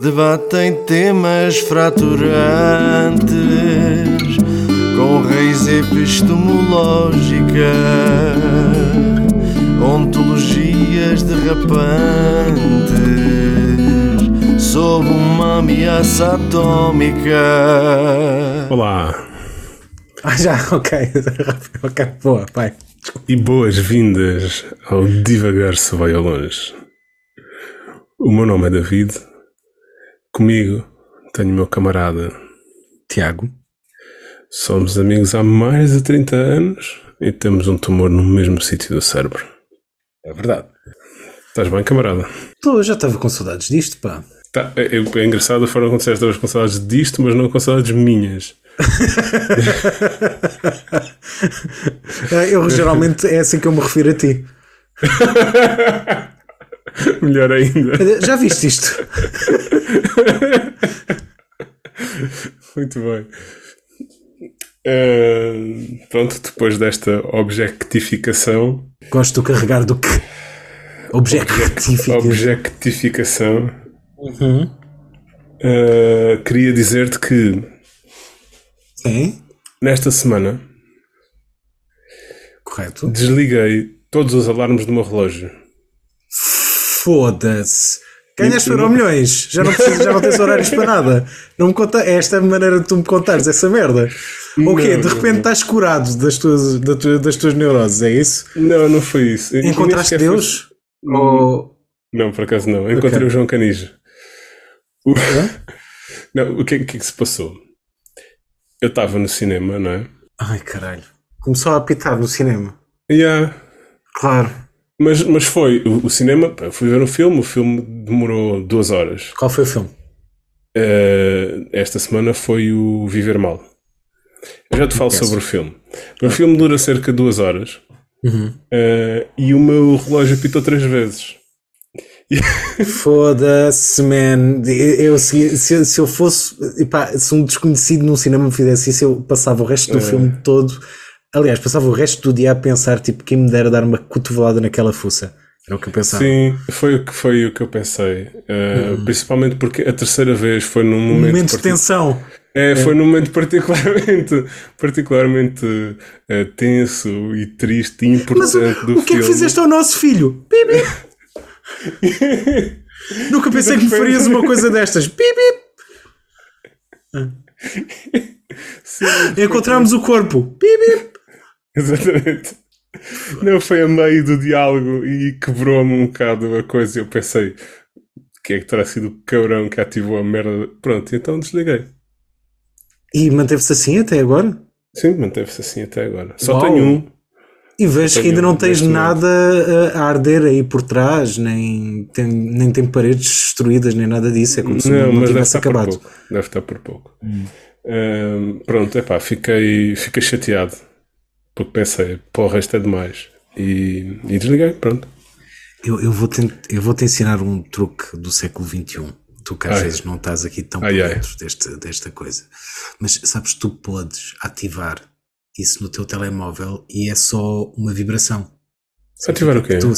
Debatem temas fraturantes com raiz epistemológica, ontologias derrapantes sob uma ameaça atómica. Olá Ah, já, ok. ok, boa, vai. e boas-vindas ao Divagar se vai ao longe. O meu nome é David. Comigo tenho o meu camarada. Tiago. Somos amigos há mais de 30 anos e temos um tumor no mesmo sítio do cérebro. É verdade. Estás bem, camarada? Eu já estava com saudades disto, pá. Tá, é, é- é engraçado a forma como disseste estavas com saudades disto, mas não com saudades minhas. Eh, Eu geralmente é assim que eu me refiro a ti. Melhor ainda. Já viste isto? Muito bem. Ah, pronto, depois desta objectificação, Gosto do carregar do que? Objetifica. objectificação, Uhum. ah, queria dizer-te que Sim, nesta semana correto. desliguei todos os alarmes do meu relógio. Foda-se. Ganhaste euro milhões. Já não, precisas, já não tens horários para nada. Não me conta, é esta a maneira de tu me contares essa merda. O quê? De repente não. estás curado das tuas, da tua- das tuas neuroses, é isso? Não, não foi isso. Encontraste sequer foi- Deus? Ou. Não, por acaso não. Encontrei Ok. o João Canijo. O... Não, o que, é- o que é que se passou? Eu estava no cinema, não é? Ai caralho. Começou a apitar no cinema. Yeah. Claro. Mas, mas foi o, o cinema. pá, fui ver um filme, o filme demorou duas horas. Qual foi o filme? Eh, esta semana foi o Viver Mal. Eu já te falo sobre o filme. O filme dura cerca de duas horas Uhum. eh, e o meu relógio apitou três vezes. Foda-se, man. Eu, se, se, se eu fosse. epá, se um desconhecido num cinema me fizesse isso, eu passava o resto do filme todo. Aliás, passava o resto do dia a pensar, tipo, quem me dera dar uma cotovelada naquela fuça. Era o que eu pensava. Sim, foi o que, foi o que eu pensei. Eh, Principalmente porque a terceira vez foi num Um momento. momento de tensão. É, foi num momento particularmente, particularmente eh, tenso e triste e Mas importante o, do o que é que fizeste ao nosso filho? Bibi. Nunca pensei que me farias uma coisa destas. Bibi. Encontramos o corpo. Bibi. exatamente. Não, foi a meio do diálogo e quebrou-me um bocado a coisa. Eu pensei, que é que terá sido o cabrão que ativou a merda? Pronto, então desliguei. E manteve-se assim até agora? Sim, manteve-se assim até agora. Só Uau. tenho um. E vejo que ainda não tens nada a, arder aí por trás, nem tem, nem tem paredes destruídas, nem nada disso. É como se Não, não, deve tivesse estar por acabado. pouco. Deve estar por pouco. Ahm, pronto, epá, fiquei, fiquei chateado. Porque pensei, porra, isto é demais. E, e desliguei, pronto. Eu, eu, vou te, eu vou te ensinar um truque do século XXI. Tu que às Ai. vezes não estás aqui tão Ai, por ai. dentro deste, desta coisa. Mas sabes, tu podes ativar isso no teu telemóvel e é só uma vibração. Ativar o quê? Tu,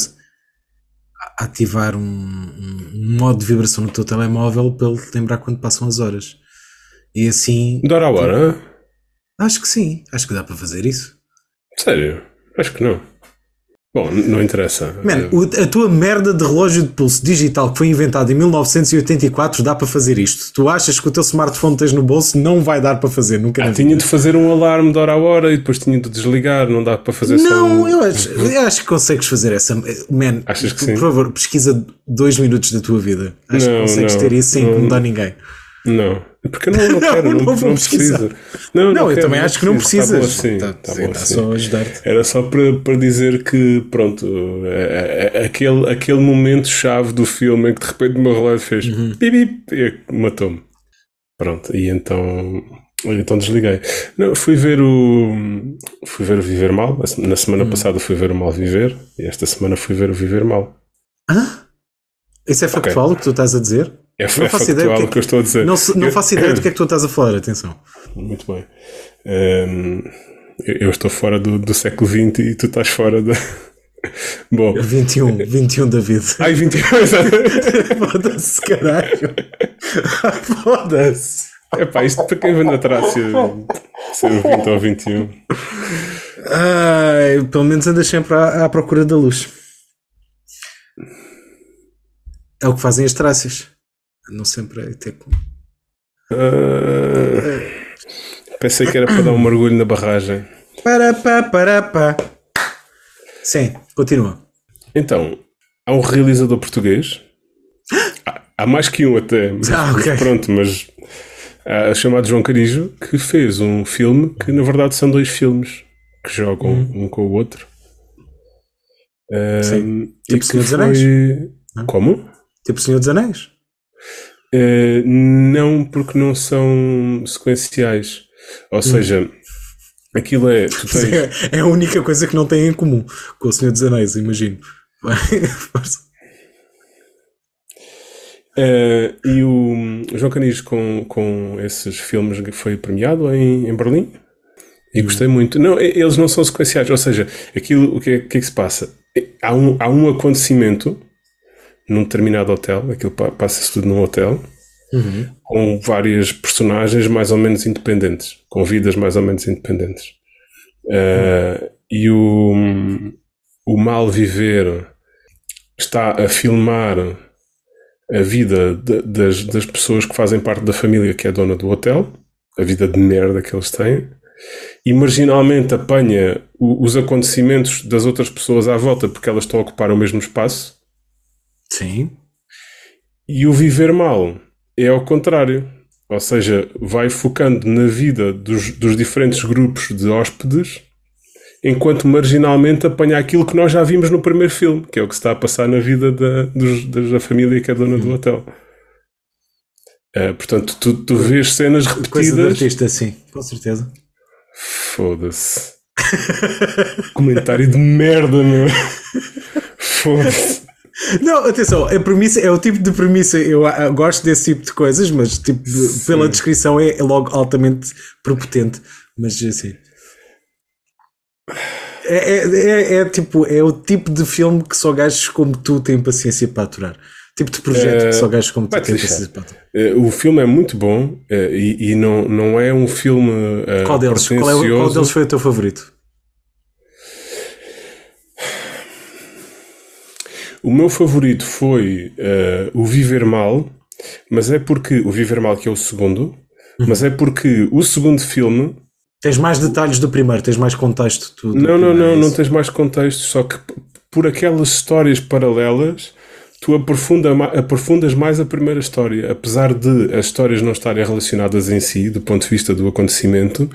ativar um, um- modo de vibração no teu telemóvel para ele te lembrar quando passam as horas. E assim, De hora a hora? hã? acho que sim, acho que dá para fazer isso. Sério? Acho que não. Bom, não interessa. Man, a tua merda de relógio de pulso digital que foi inventado em 1984 dá para fazer isto. Tu achas que o teu smartphone tens no bolso não vai dar para fazer, nunca Ah, tinha de fazer um alarme de hora a hora e depois tinha de desligar. Não dá para fazer só Não, um... eu acho, eu acho que consegues fazer essa. Man, Achas que por sim? favor, pesquisa dois minutos da tua vida. Acho Não, que consegues não, ter isso sem não. incomodar ninguém. Não. Porque eu não, não quero, não, não não, preciso. Não, Não, eu quero, também acho que não. Tá precisas. assim, Tá- tá tá assim. só ajudar-te. Era só para, para dizer que, pronto, é- é- é- aquele, aquele momento-chave do filme em que de repente o meu relógio fez Uhum. e matou-me. Pronto, e então, então desliguei. Não, fui ver o. Fui ver o Viver Mal. Na semana Uhum. passada fui ver o Mal Viver e esta semana fui ver o Viver Mal. Hã? Isso é factual o que tu estás a dizer? É, Não é faço ideia do o que que eu estou a dizer. Não, não Eu- faço ideia do que é que tu estás a falar, atenção. Muito bem. Ehm, eu eu estou fora do, do século XX e tu estás fora da. Bom. 21, 21 David. Ai, 21, exato. Foda-se, caralho. Foda-se. Epá, isto para quem vem da Trácia ser o 20 ou 21. Ai, pelo menos andas sempre à, à procura da luz. É o que fazem as trácias. Andam sempre a ter. Ah, pensei que era para dar um mergulho na barragem. Para, pá, para, pá. Sim, continua. Então, há um realizador português. Há, há mais que um até. Mas, Ah, ok. mas pronto, mas ah, chamado João Carijo, que fez um filme que na verdade são dois filmes que jogam um com o outro. Ah, Sim. Tipo Senhor dos foi- Anéis? Como? Tipo Senhor dos Anéis. Uh, não, porque não são sequenciais. Ou seja, aquilo é. Tens, É, é a única coisa que não têm em comum com o Senhor dos Anéis, imagino. Uh, e o João Canis, com, com esses filmes, foi premiado em, em Berlim. E gostei muito. Não, eles não são sequenciais. Ou seja, aquilo, o que é, que, é que se passa? Há um, há um acontecimento num determinado hotel, aquilo pa- passa-se tudo num hotel, com várias personagens mais ou menos independentes, com vidas mais ou menos independentes. Uh, e o, o mal viver está a filmar a vida de- das, das pessoas que fazem parte da família que é dona do hotel, a vida de merda que eles têm, e marginalmente apanha o- os acontecimentos das outras pessoas à volta porque elas estão a ocupar o mesmo espaço, Sim. e o viver mal é ao contrário. Ou seja, vai focando na vida dos, dos diferentes grupos de hóspedes, enquanto marginalmente apanha aquilo que nós já vimos no primeiro filme, que é o que se está a passar na vida da, dos- da, família que é dona do hotel. Eh, portanto, tu, tu vês cenas Coisa de repetidas. artista, sim, com certeza. Foda-se. Comentário de merda, meu. Foda-se. Não, atenção, a premissa é o tipo de premissa, eu ah, gosto desse tipo de coisas, mas tipo, de- pela descrição é, é logo altamente prepotente. Mas assim. É, é, é, é tipo, é o tipo de filme que só gajos como tu têm paciência para aturar. Tipo de projeto que só gajos como tu têm paciência para aturar. Eh, O filme é muito bom eh, e, e não, não é um filme eh, Qual deles? Qual, é, qual deles foi o teu favorito? O meu favorito foi eh, o Viver Mal, mas é porque o Viver Mal que é o segundo, Uhum. mas é porque o segundo filme Tens mais detalhes do primeiro, tens mais contexto. do- do não, não, não, é não tens mais contexto, só que por aquelas histórias paralelas tu aprofunda, aprofundas mais a primeira história, apesar de as histórias não estarem relacionadas em si, do ponto de vista do acontecimento,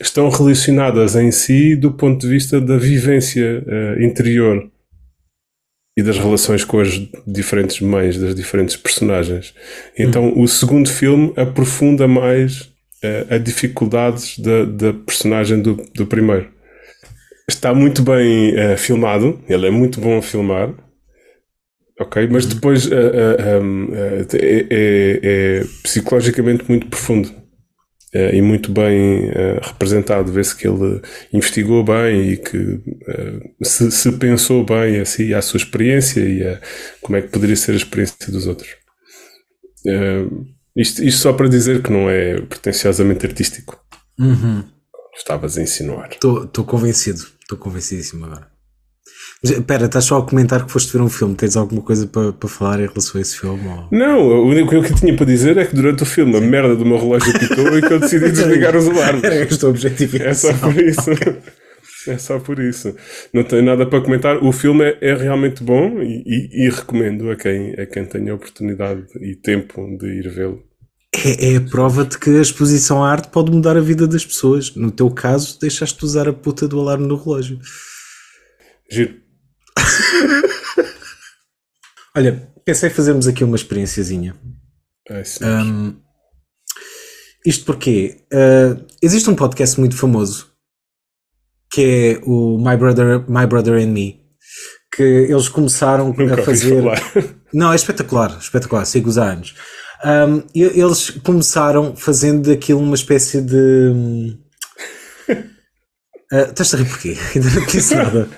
estão relacionadas em si do ponto de vista da vivência eh, interior e das relações com as diferentes mães das diferentes personagens. Então o segundo filme aprofunda mais eh, a dificuldades da, da personagem do, do primeiro. Está muito bem eh, filmado, ele é muito bom a filmar, ok? Mas depois eh, eh, um, é, é- é psicologicamente muito profundo e muito bem eh, representado. Vê-se que ele investigou bem e que eh, se, se pensou bem a sua experiência e a, como é que poderia ser a experiência dos outros. Eh, isto, isto só para dizer que não é pretenciosamente artístico. Uhum. Estavas a insinuar. Estou convencido, estou convencidíssimo agora. Espera, estás só a comentar que foste ver um filme. Tens alguma coisa para para falar em relação a esse filme? ou- Não, o único que eu tinha para dizer é que durante o filme a merda do meu relógio pitou e que eu decidi desligar os alarmes. Era este o objetivo. É só por isso. É só por isso. Não tenho nada para comentar. O filme é, é realmente bom e, e- e recomendo a quem, a quem tenha oportunidade e tempo de ir vê-lo. É, é a prova de que a exposição à arte pode mudar a vida das pessoas. No teu caso, deixaste de usar a puta do alarme no relógio. Giro. Olha, pensei em fazermos aqui uma experienciazinha. Ai, sim. Hum, isto porque uh, existe um podcast muito famoso que é o My Brother, My Brother and Me. Que eles começaram Nunca a fazer. Não, é espetacular, espetacular, sigo os anos. Um, eles começaram fazendo daquilo uma espécie de. ah, Estás a rir porquê? Ainda não disse nada.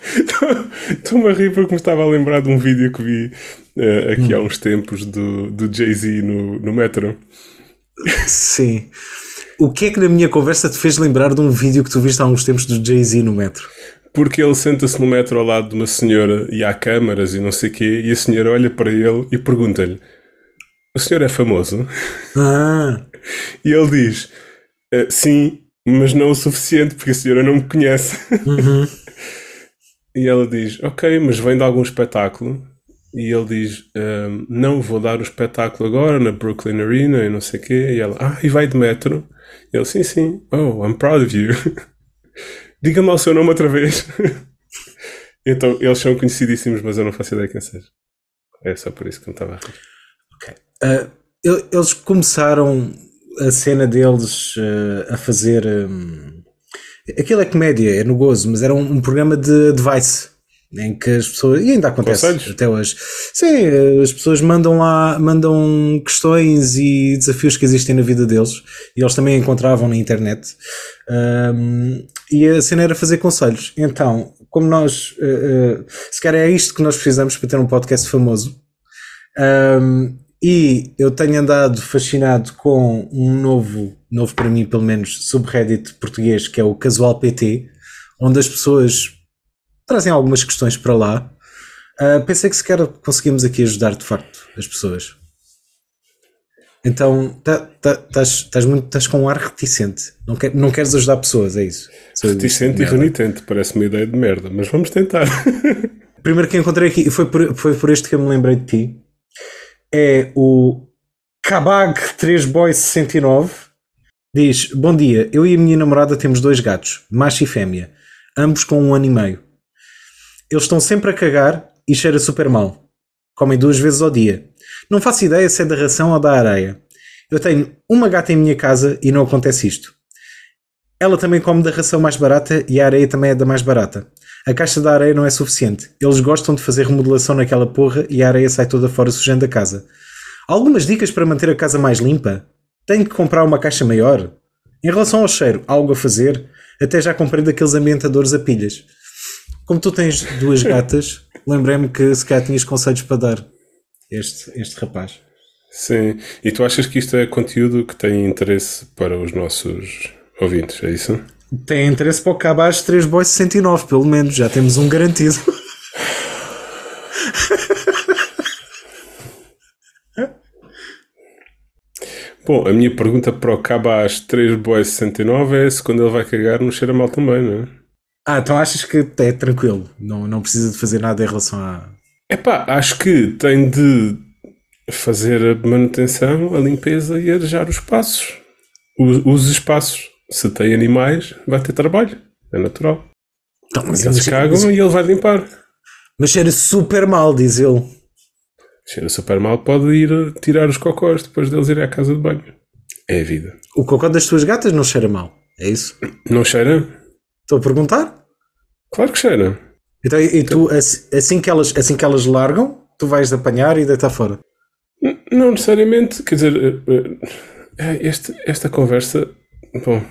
Estou-me a rir porque me estava a lembrar de um vídeo que vi uh, aqui há uns tempos do, do Jay-Z no, no metro. Sim. O que é que na minha conversa te fez lembrar de um vídeo que tu viste há uns tempos do Jay-Z no metro? Porque ele senta-se no metro ao lado de uma senhora e há câmaras e não sei o quê, e a senhora olha para ele e pergunta-lhe: O senhor é famoso? Ah, E ele diz: "Eh, Sim, mas não o suficiente, porque a senhora não me conhece. E ela diz: Ok, mas vem de algum espetáculo? E ele diz: "Ehm, Não, vou dar o espetáculo agora na Brooklyn Arena e não sei o quê. E ela: Ah, e vai de metro? E ele: Sim, sim. Oh, I'm proud of you. Diga-me o seu nome outra vez. então, eles são conhecidíssimos, mas eu não faço ideia quem seja. É só por isso que me estava a rir. ok. El- eles começaram a cena deles ah, a fazer. hum, aquilo é comédia, é no gozo, mas era um, um programa de advice. Em que as pessoas. E ainda acontece Conselhos? até hoje. Sim, as pessoas mandam lá, mandam questões e desafios que existem na vida deles e eles também encontravam na internet. Um, e a cena era fazer conselhos. Então, como nós, uh, uh, se calhar é isto que nós precisamos para ter um podcast famoso. Um, e eu tenho andado fascinado com um novo, novo para mim pelo menos, subreddit português que é o Casual PT, onde as pessoas trazem algumas questões para lá. Uh, pensei que se calhar conseguimos aqui ajudar de facto as pessoas. Então, tá- tá- estás muito estás com um ar reticente. Não, quer, não queres ajudar pessoas, é isso? Sou Reticente e renitente, parece uma ideia de merda, mas vamos tentar. primeiro que encontrei aqui, foi por, foi por este que eu me lembrei de ti, é o Kabag 3Boy69. Diz: Bom dia, eu e a minha namorada temos dois gatos, macho e fêmea, ambos com um ano e meio. Eles estão sempre a cagar e cheira super mal. Comem duas vezes ao dia. Não faço ideia se é da ração ou da areia. Eu tenho uma gata em minha casa e não acontece isto. Ela também come da ração mais barata e a areia também é da mais barata. A caixa da areia não é suficiente. Eles gostam de fazer remodelação naquela porra e a areia sai toda fora sujando a casa. Algumas dicas para manter a casa mais limpa? Tenho que comprar uma caixa maior? Em relação ao cheiro, algo a fazer? Até já comprei daqueles ambientadores a pilhas. Como tu tens duas gatas, lembrei-me que se calhar tinhas conselhos para dar este, este rapaz. Sim. E tu achas que isto é conteúdo que tem interesse para os nossos ouvintes, é isso? Tem interesse para o Cabaz 3 Boys 69, pelo menos, já temos um garantido. Bom, a minha pergunta para o Cabas 3 Boys 69 é se quando ele vai cagar não cheira mal também, não é? Ah, então achas que é tranquilo, não, não precisa de fazer nada em relação a. Epá, acho que tem de fazer a manutenção, a limpeza e arejar os espaços. Os, os espaços. Se tem animais, vai ter trabalho. É natural. Então, mas, Eles mas, cagam e ele vai limpar. mas cheira super mal, diz ele. Cheira super mal, pode ir tirar os cocós depois deles irem à casa de banho. É a vida. O cocó das tuas gatas não cheira mal, é isso? Não cheira? Estou a perguntar? Claro que cheira. Então, e, e tu, assim que, elas, assim que elas largam, tu vais apanhar e deitar fora. Não necessariamente, quer dizer, eh, eh, este, esta conversa. Bom,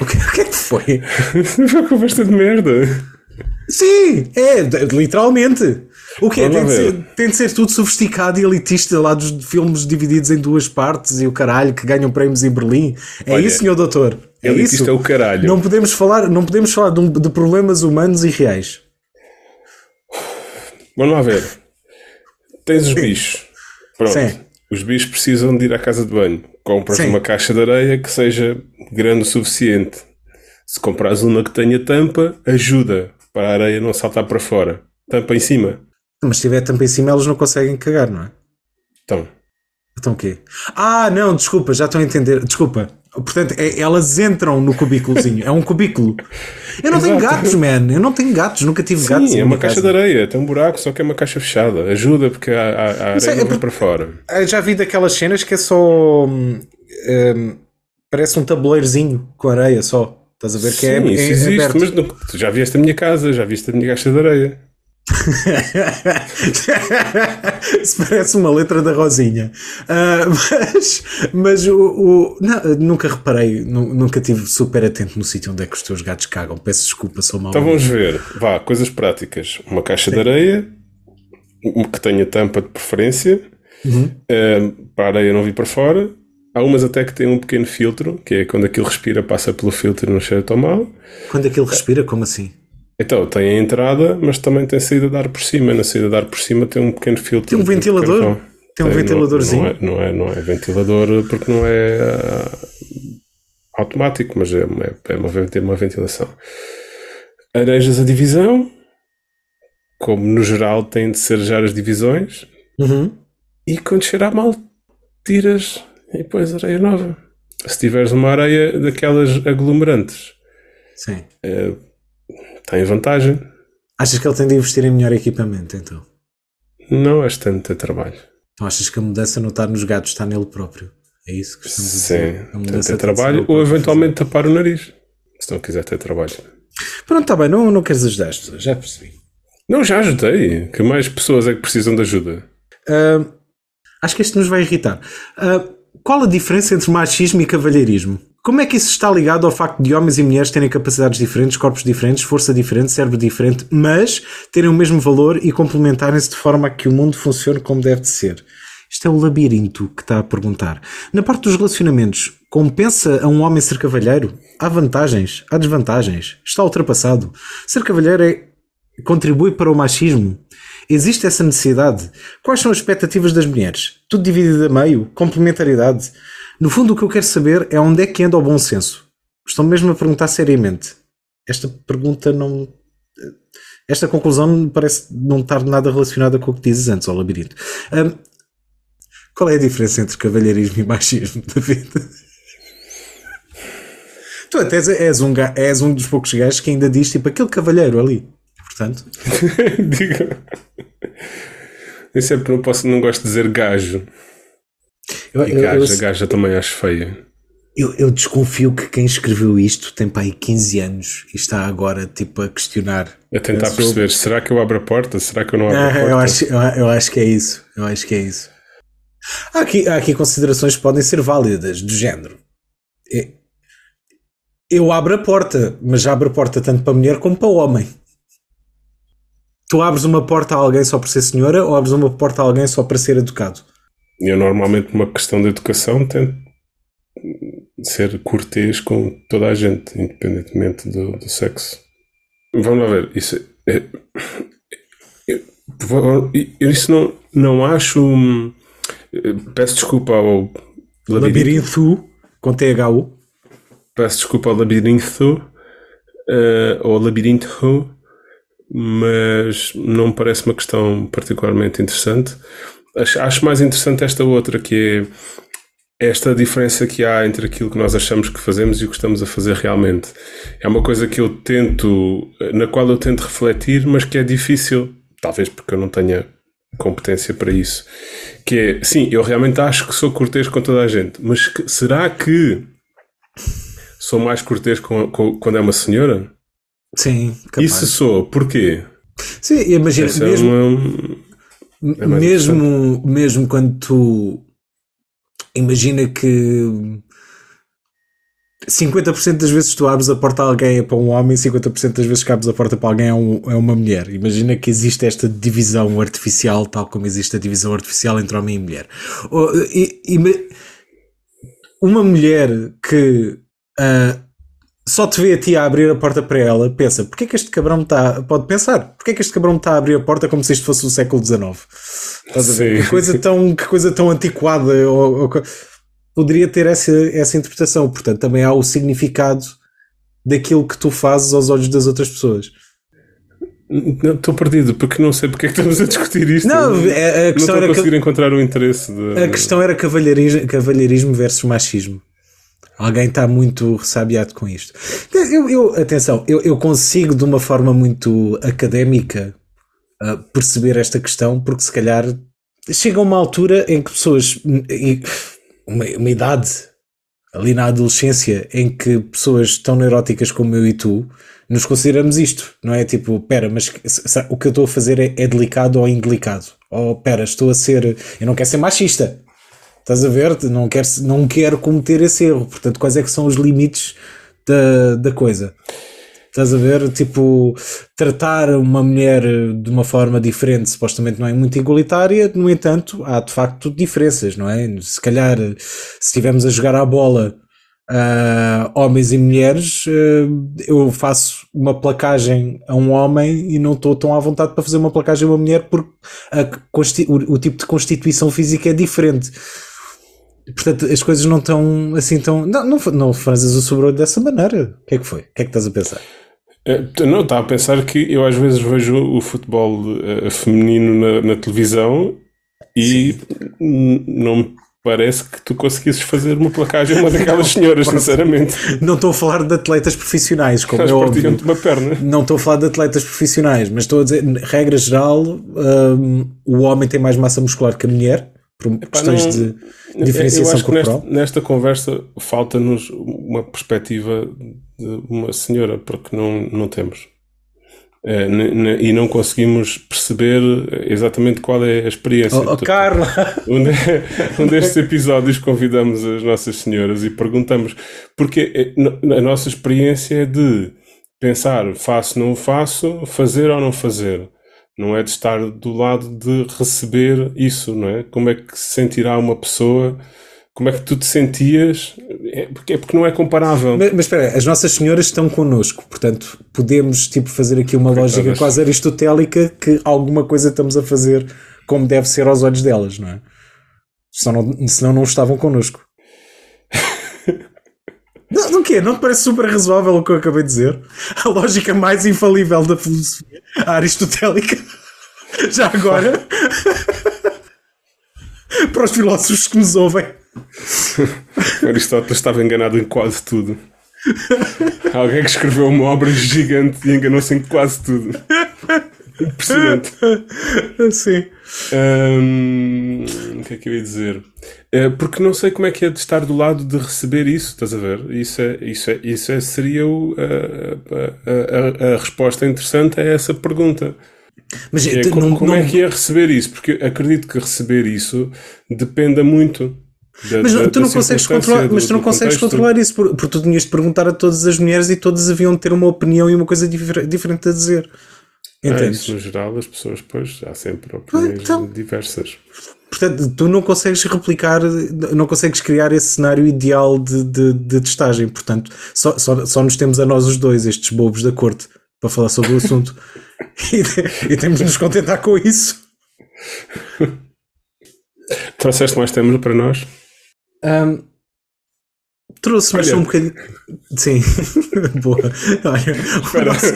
O que, o que é que foi? foi uma conversa de merda. Sim, é, literalmente. O quê? Vamos Tem de, ser, tem de ser tudo sofisticado e elitista lá dos filmes divididos em duas partes e o caralho que ganham prémios em Berlim. É Olha, isso, senhor doutor? É elitista isso. é o caralho. Não podemos falar, não podemos falar de, um- de problemas humanos e reais. Vamos lá ver. Tens os bichos. Pronto. Sim. Os bichos precisam de ir à casa de banho. Compras Sim. uma caixa de areia que seja grande o suficiente. Se compras uma que tenha tampa, ajuda para a areia não saltar para fora. Tampa em cima. Mas se tiver tampa em cima, elas não conseguem cagar, não é? Então, Então o quê? Ah, não, desculpa, já estou a entender. Desculpa. Portanto, é- elas entram no cubículozinho. É um cubículo. Eu não tenho Exato. gatos, man. Eu não tenho gatos. Nunca tive gatos. sim, é uma caixa casa. de areia. Tem um buraco, só que é uma caixa fechada. Ajuda porque a, a- a é- areia não é por- para fora. Já vi daquelas cenas que é só. hum, hum, parece um tabuleirozinho com areia só. Estás a ver que é, Sim, isso é existe, aberto. mas não- tu já vieste a minha casa, já viste a minha caixa de areia. Isso parece uma letra da Rosinha. Ah, mas mas o, o- não, nunca reparei, nu- nunca tive super atento no sítio onde é que os teus gatos cagam. Peço desculpa, sou mau. Então vamos ver. Vá, coisas práticas. Uma caixa de areia que tenha tampa de preferência, uh, para a areia não vir para fora. Há umas até que têm um pequeno filtro, que é quando aquilo respira, passa pelo filtro e não cheira tão mal. Quando aquilo respira, como assim? Então, tem a entrada, mas também tem saída de ar por cima. Na saída de ar por cima tem um pequeno filtro. Tem um ventilador? Tem um Tem, ventiladorzinho? Não, não, é, não, é, não é ventilador porque não é ah, automático, mas é, uma- é uma, tem uma ventilação. Arejas a divisão, como no geral têm de ser já as divisões, Uhum. e quando cheirar mal, tiras e pões areia nova. Se tiveres uma areia daquelas aglomerantes, Sim. Tem vantagem. Achas que ele tem de investir em melhor equipamento, então? Não és tanto de trabalho. Então achas que a mudança não está nos gatos, está nele próprio? É isso que estamos Sim, dizer? A tem mudança ter tem de ser trabalho ou eventualmente tapar o nariz. Se não quiser ter trabalho. Pronto, está bem, não, não queres ajudar as pessoas, já percebi. Não, já ajudei. Que mais pessoas é que precisam de ajuda? Ah, acho que este nos vai irritar. Ah, qual a diferença entre machismo e cavalheirismo? Como é que isso está ligado ao facto de homens e mulheres terem capacidades diferentes, corpos diferentes, força diferente, cérebro diferente, mas terem o mesmo valor e complementarem-se de forma a que o mundo funcione como deve de ser? Isto é o labirinto que está a perguntar. Na parte dos relacionamentos, compensa a um homem ser cavalheiro? Há vantagens? Há desvantagens? Está ultrapassado? Ser cavalheiro é contribui para o machismo? Existe essa necessidade? Quais são as expectativas das mulheres? Tudo dividido a meio? Complementariedade? No fundo, o que eu quero saber é onde é que anda o bom senso. Estão mesmo a perguntar seriamente. Esta pergunta não. Esta conclusão parece não estar nada relacionada com o que dizes antes, ao labirinto. Hum, qual é a diferença entre cavalheirismo e machismo, David? Tu até és um, és um dos poucos gajos que ainda diz tipo aquele cavalheiro ali. Portanto, Diga. Eu sempre não posso, não gosto de dizer gajo. Eu, E eu- eu- gaja, gaja também acho feia. eu- eu desconfio que quem escreveu isto tem para aí 15 anos e está agora tipo a questionar. A tentar perceber, será que eu abro a porta? Será que eu não abro Ah, a porta? eu, acho, eu, eu acho que é isso. Eu acho que é isso. Há aqui, há aqui considerações que podem ser válidas, do género. É- Eu abro a porta, mas abro a porta tanto para mulher como para homem. Tu abres uma porta a alguém só por ser senhora ou abres uma porta a alguém só para ser educado? Eu normalmente, numa questão de educação, tento ser cortês com toda a gente, independentemente do, do sexo. Vamos lá ver. Isso, é, eu, favor, eu isso não, não acho. eh, Peço desculpa ao labirinto. Labirinto com THU. Peço desculpa ao labirinto. eh, ou labirinto. Mas não me parece uma questão particularmente interessante. Acho, acho mais interessante esta outra, que é esta diferença que há entre aquilo que nós achamos que fazemos e o que estamos a fazer realmente. É uma coisa que eu tento, na qual eu tento refletir, mas que é difícil, talvez porque eu não tenha competência para isso. Que é, sim, eu realmente acho que sou cortês com toda a gente, mas que- será que sou mais cortês com, com- quando é uma senhora? Sim, capaz. Isso sou, porquê? Sim, imagina, Essa é mesmo, uma- é mesmo, mesmo quando tu imagina que 50% das vezes tu abres a porta a alguém é para um homem, 50% das vezes que abres a porta para alguém é, um- é uma mulher. Imagina que existe esta divisão artificial, tal como existe a divisão artificial entre homem e mulher. Ou, e- e uma mulher que ah, só te vê a ti a abrir a porta para ela, pensa, porque é que este cabrão está. Pode pensar, porque é que este cabrão está a abrir a porta como se isto fosse o século XIX? Estás a ver? Que coisa tão, que coisa tão antiquada. Ou, ou poderia ter essa, essa interpretação. Portanto, também há o significado daquilo que tu fazes aos olhos das outras pessoas. Não, Estou perdido, porque não sei porque é que estamos a discutir isto. Não, a- a não questão estou a era que- conseguir encontrar o interesse. De... A questão era cavalheirismo, cavalheirismo versus machismo. Alguém está muito ressabiado com isto. Eu, eu- atenção, eu, eu consigo de uma forma muito académica uh, perceber esta questão, porque se calhar chega uma altura em que pessoas, uma, uma idade ali na adolescência, em que pessoas tão neuróticas como eu e tu nos consideramos isto, não é? Tipo, pera, mas o que eu estou a fazer é, é delicado ou indelicado? Ou pera, estou a ser. Eu não quero ser machista. Estás a ver? Não quero, não quero cometer esse erro. Portanto, quais é que são os limites da, da coisa? Estás a ver? Tipo, tratar uma mulher de uma forma diferente supostamente não é muito igualitária, no entanto, há de facto diferenças, não é? Se calhar, se estivermos a jogar à bola uh, homens e mulheres, uh, eu faço uma placagem a um homem e não estou tão à vontade para fazer uma placagem a uma mulher porque o, o tipo de constituição física é diferente. Portanto, as coisas não estão assim tão. Não, não, não franzes o sobre dessa maneira. O que é que foi? O que é que estás a pensar? É, não, está a pensar que eu às vezes vejo o futebol uh, feminino na, na, televisão e não me parece que tu conseguisses fazer uma placagem a uma daquelas senhoras, sinceramente. Não estou a falar de atletas profissionais, como é óbvio. uma perna. Não estou a falar de atletas profissionais, mas estou a dizer, regra geral, um, o homem tem mais massa muscular que a mulher por Epá, questões não, de diferenciação eu acho corporal. Que nesta, nesta conversa falta-nos uma perspectiva de uma senhora, porque não, não temos. É, e não conseguimos perceber exatamente qual é a experiência. Oh, oh Carla! Um, de, um destes episódios convidamos as nossas senhoras e perguntamos, porque a nossa experiência é de pensar faço, não faço, fazer ou não fazer não é de estar do lado de receber isso, não é? Como é que se sentirá uma pessoa? Como é que tu te sentias? É porque, é porque não é comparável. Mas, mas espera, as nossas senhoras estão connosco, portanto, podemos tipo, fazer aqui uma lógica quase aristotélica que alguma coisa estamos a fazer como deve ser aos olhos delas, não é? Senão não, senão não estavam connosco. Não, não quê? Não te parece super razoável o que eu acabei de dizer? A lógica mais infalível da filosofia aristotélica. Já agora. Para os filósofos que nos ouvem. Aristóteles estava enganado em quase tudo. Alguém que escreveu uma obra gigante e enganou-se em quase tudo. Impressionante. Sim. Um, o que é que eu ia dizer? É, porque não sei como é que é de estar do lado de receber isso, estás a ver? Isso, é, isso, é, isso é, seria o, a, a, a, a, resposta interessante a essa pergunta. Mas é, como, não, como é que é receber isso? Porque acredito que receber isso dependa muito da, mas da, tu não consegues controlar, do, mas tu não consegues controlar isso porque tu tinhas de perguntar a todas as mulheres e todas haviam de ter uma opinião e uma coisa diferente a dizer. É, isso, no geral, as pessoas, pois, há sempre opiniões então, diversas. Portanto, tu não consegues replicar, não consegues criar esse cenário ideal de, de, de testagem. Portanto, só, só, só nos temos a nós os dois, estes bobos da corte, para falar sobre o assunto. e, e temos de nos contentar com isso. Trouxeste mais temas para nós? Um, Trouxe, mas um bocadinho. Sim, boa. Olha, nosso,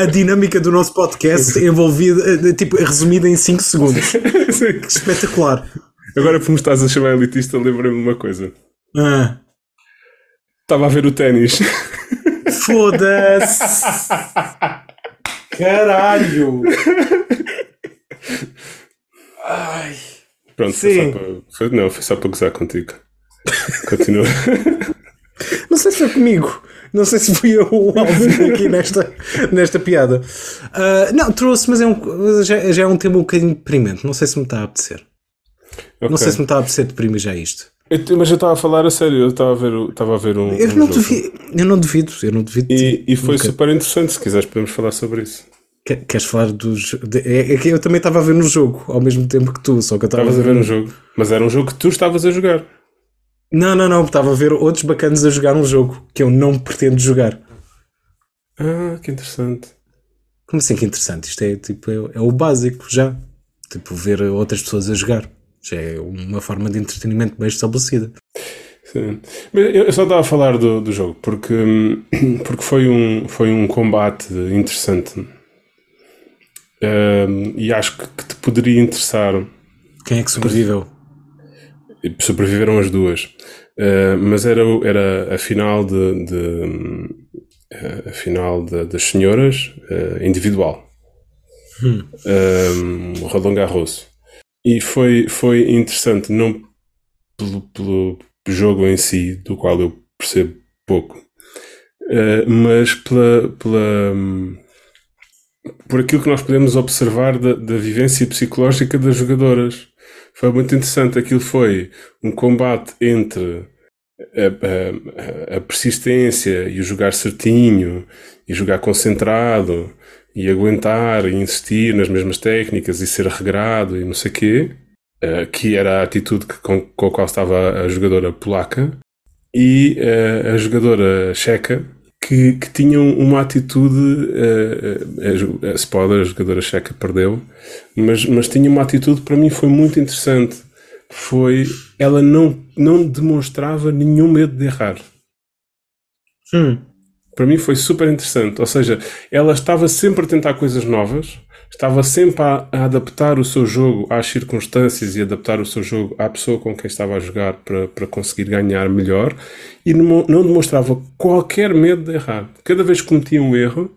a dinâmica do nosso podcast envolvida, eh, tipo, resumida em 5 segundos. Espetacular. Agora, como estás a chamar elitista, lembrei-me de uma coisa. Ah. Estava a ver o ténis. Foda-se! Caralho! Ai. Pronto, foi só, para, foi, não, foi só para gozar contigo. Continua. Não sei se foi comigo. Não sei se fui eu o alvo aqui nesta, nesta piada. Uh, não, trouxe, mas é um, já, já, é um tema um bocadinho deprimente. Não sei se me está a apetecer. Okay. Não sei se me está a apetecer deprimir já isto. Eu, mas eu estava a falar a sério, eu estava a ver, estava a ver um. Eu, um não duvido, eu não duvido, eu não duvido. E, e foi super interessante. Se quiseres, podemos falar sobre isso. Queres falar dos. É, é que eu também estava a ver no jogo ao mesmo tempo que tu, só que eu estava a ver no jogo. Mas era um jogo que tu estavas a jogar. Não, não, não. Estava a ver outros bacanas a jogar um jogo que eu não pretendo jogar. Ah, que interessante. Como assim que interessante? Isto é tipo é, é, o básico já. Tipo, ver outras pessoas a jogar. Já é uma forma de entretenimento bem estabelecida. Sim. Eu só estava a falar do, do jogo porque, porque foi, um, foi um combate interessante. Um, e acho que, que te poderia interessar. Quem é que sobreviveu? Sobreviveram as duas. Uh, mas era, era a final de, de uh, a final de, das senhoras uh, individual. Hum. Um, Roland Garros. E foi, foi interessante, não pelo, pelo jogo em si, do qual eu percebo pouco, mas pela, pela, um, por aquilo que nós podemos observar da, da vivência psicológica das jogadoras foi muito interessante. Aquilo foi um combate entre a, a, a, persistência e o jogar certinho e jogar concentrado e aguentar e insistir nas mesmas técnicas e ser regrado e não sei o quê, uh, que era a atitude que, com, com, a qual estava a jogadora polaca, e uh, a jogadora checa, que, que tinham uma atitude, uh, a, a, spoiler, a jogadora checa perdeu, mas, mas tinha uma atitude para mim foi muito interessante. Foi, ela não, não demonstrava nenhum medo de errar. Hum para mim foi super interessante. Ou seja, ela estava sempre a tentar coisas novas, estava sempre a, a, adaptar o seu jogo às circunstâncias e adaptar o seu jogo à pessoa com quem estava a jogar para, para conseguir ganhar melhor e não, não demonstrava qualquer medo de errar. Cada vez que cometia um erro,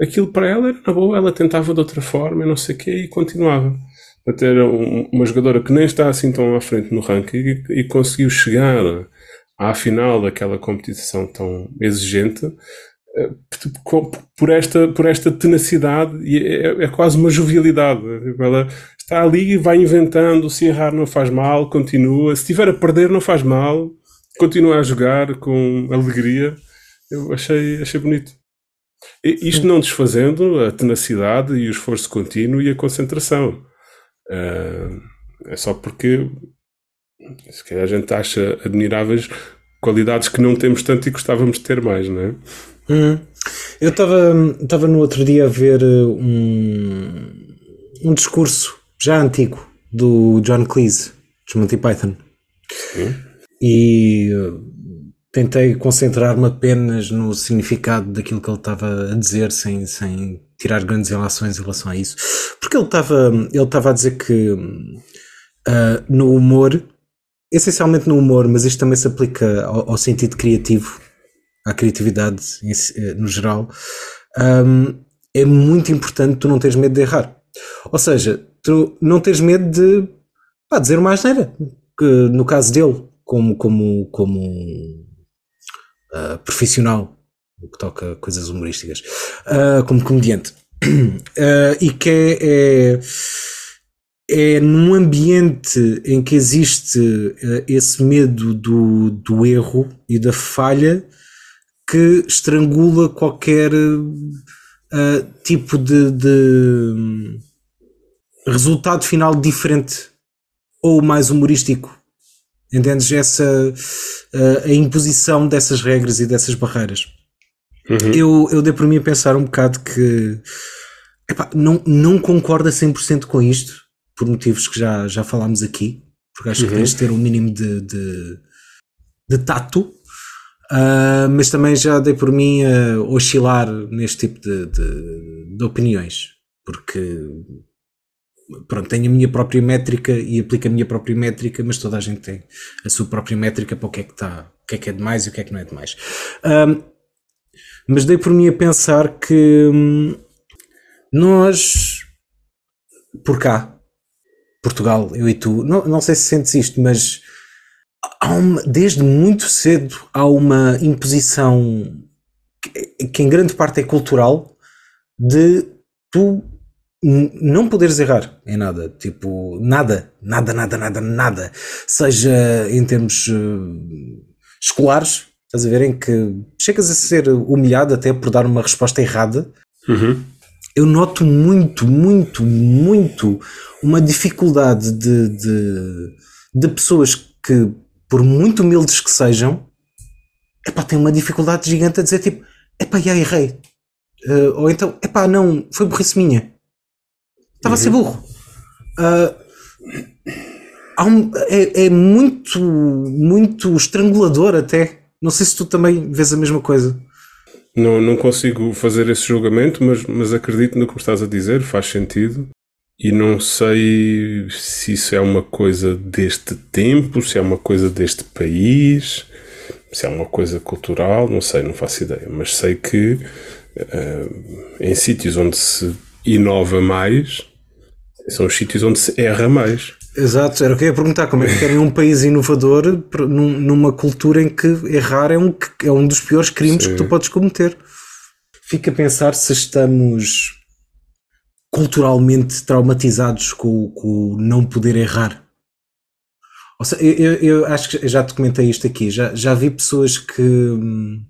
aquilo para ela era na boa, ela tentava de outra forma, não sei o quê, e continuava. Até era uma jogadora que nem está assim tão à frente no ranking e, e conseguiu chegar à final daquela competição tão exigente por esta, por esta tenacidade e é, é, quase uma jovialidade. Ela está ali e vai inventando, se errar não faz mal, continua, se estiver a perder não faz mal, continua a jogar com alegria. Eu achei, achei bonito. E isto não desfazendo a tenacidade e o esforço contínuo e a concentração. Uh, é só porque se calhar a gente acha admiráveis qualidades que não temos tanto e gostávamos de ter mais, não é? Hum. Eu estava no outro dia a ver uh, um, um discurso já antigo do John Cleese, dos Monty Python. Sim. E uh, tentei concentrar-me apenas no significado daquilo que ele estava a dizer, sem, sem tirar grandes relações em relação a isso. Porque ele estava ele a dizer que uh, no humor essencialmente no humor, mas isto também se aplica ao, ao sentido criativo, à criatividade eh, no geral. Um, é muito importante tu não teres medo de errar. Ou seja, tu não tens medo de pá, dizer uma asneira. Que no caso dele, como, como, como uh, profissional, que toca coisas humorísticas, uh, como comediante. Uh, e que é, é é num ambiente em que existe esse medo do, do erro e da falha que estrangula qualquer uh, tipo de, de, resultado final diferente ou mais humorístico. Entendes? Essa uh, a imposição dessas regras e dessas barreiras. Uhum. Eu, eu dei por mim a pensar um bocado que epá, não, não concordo a 100% com isto por motivos que já, já falámos aqui, porque acho uhum. que tens de ter um mínimo de, de, de tato, uh, mas também já dei por mim a oscilar neste tipo de, de, de, opiniões, porque pronto, tenho a minha própria métrica e aplico a minha própria métrica, mas toda a gente tem a sua própria métrica para o que é que está, o que é que é demais e o que é que não é demais. Uh, mas dei por mim a pensar que hum, nós, por cá, Portugal, eu e tu, não, não sei se sentes isto, mas uma, desde muito cedo há uma imposição que, que, em grande parte é cultural de tu não poderes errar em nada, tipo, nada, nada, nada, nada, nada, seja em termos uh, escolares, estás a ver, em que chegas a ser humilhado até por dar uma resposta errada. Uhum. Eu noto muito, muito, muito uma dificuldade de, de, de pessoas que, por muito humildes que sejam, epá, têm uma dificuldade gigante a dizer tipo, epá, já errei. Uh, ou então, epá, não, foi burrice minha. Estava uhum. a ser uhum. burro. Uh, um, é, é muito, muito estrangulador até. Não sei se tu também vês a mesma coisa. Não, não consigo fazer esse julgamento, mas, mas acredito no que me estás a dizer, faz sentido. E não sei se isso é uma coisa deste tempo, se é uma coisa deste país, se é uma coisa cultural, não sei, não faço ideia. Mas sei que uh, em sítios onde se inova mais, são os sítios onde se erra mais. Exato, era o que eu ia perguntar, como é que querem um país inovador numa cultura em que errar é um, é um dos piores crimes Sim. que tu podes cometer. Fica a pensar se estamos culturalmente traumatizados com, com não poder errar. Ou seja, eu, eu, eu acho que já te comentei isto aqui. Já, já vi pessoas que hum,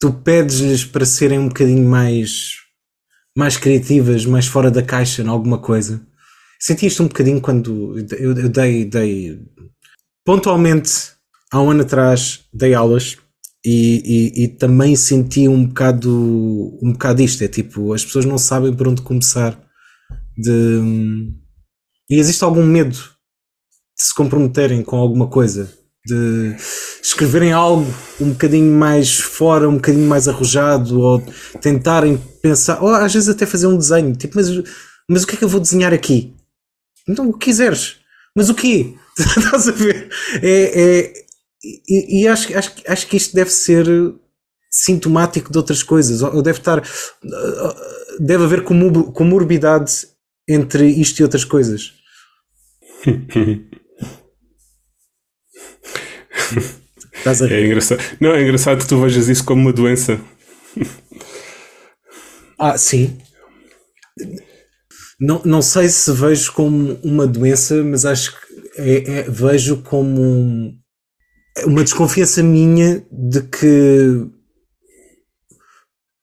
tu pedes-lhes para serem um bocadinho mais, mais criativas, mais fora da caixa em alguma coisa. Senti isto um bocadinho quando eu, eu dei, dei pontualmente há um ano atrás dei aulas e, e, e, também senti um bocado um bocado isto, é tipo, as pessoas não sabem por onde começar de, e existe algum medo de se comprometerem com alguma coisa, de escreverem algo um bocadinho mais fora, um bocadinho mais arrojado, ou tentarem pensar, ou às vezes até fazer um desenho, tipo, mas, mas o que é que eu vou desenhar aqui? Então, o que quiseres, mas o quê? Estás a ver? É, é, e, e acho, acho, acho que isto deve ser sintomático de outras coisas, ou deve estar, deve haver comorbidade entre isto e outras coisas. Estás a rir? É engraçado. Não, é engraçado que tu vejas isso como uma doença. ah, sim. Não, não sei se vejo como uma doença, mas acho que é, é, vejo como uma desconfiança minha de que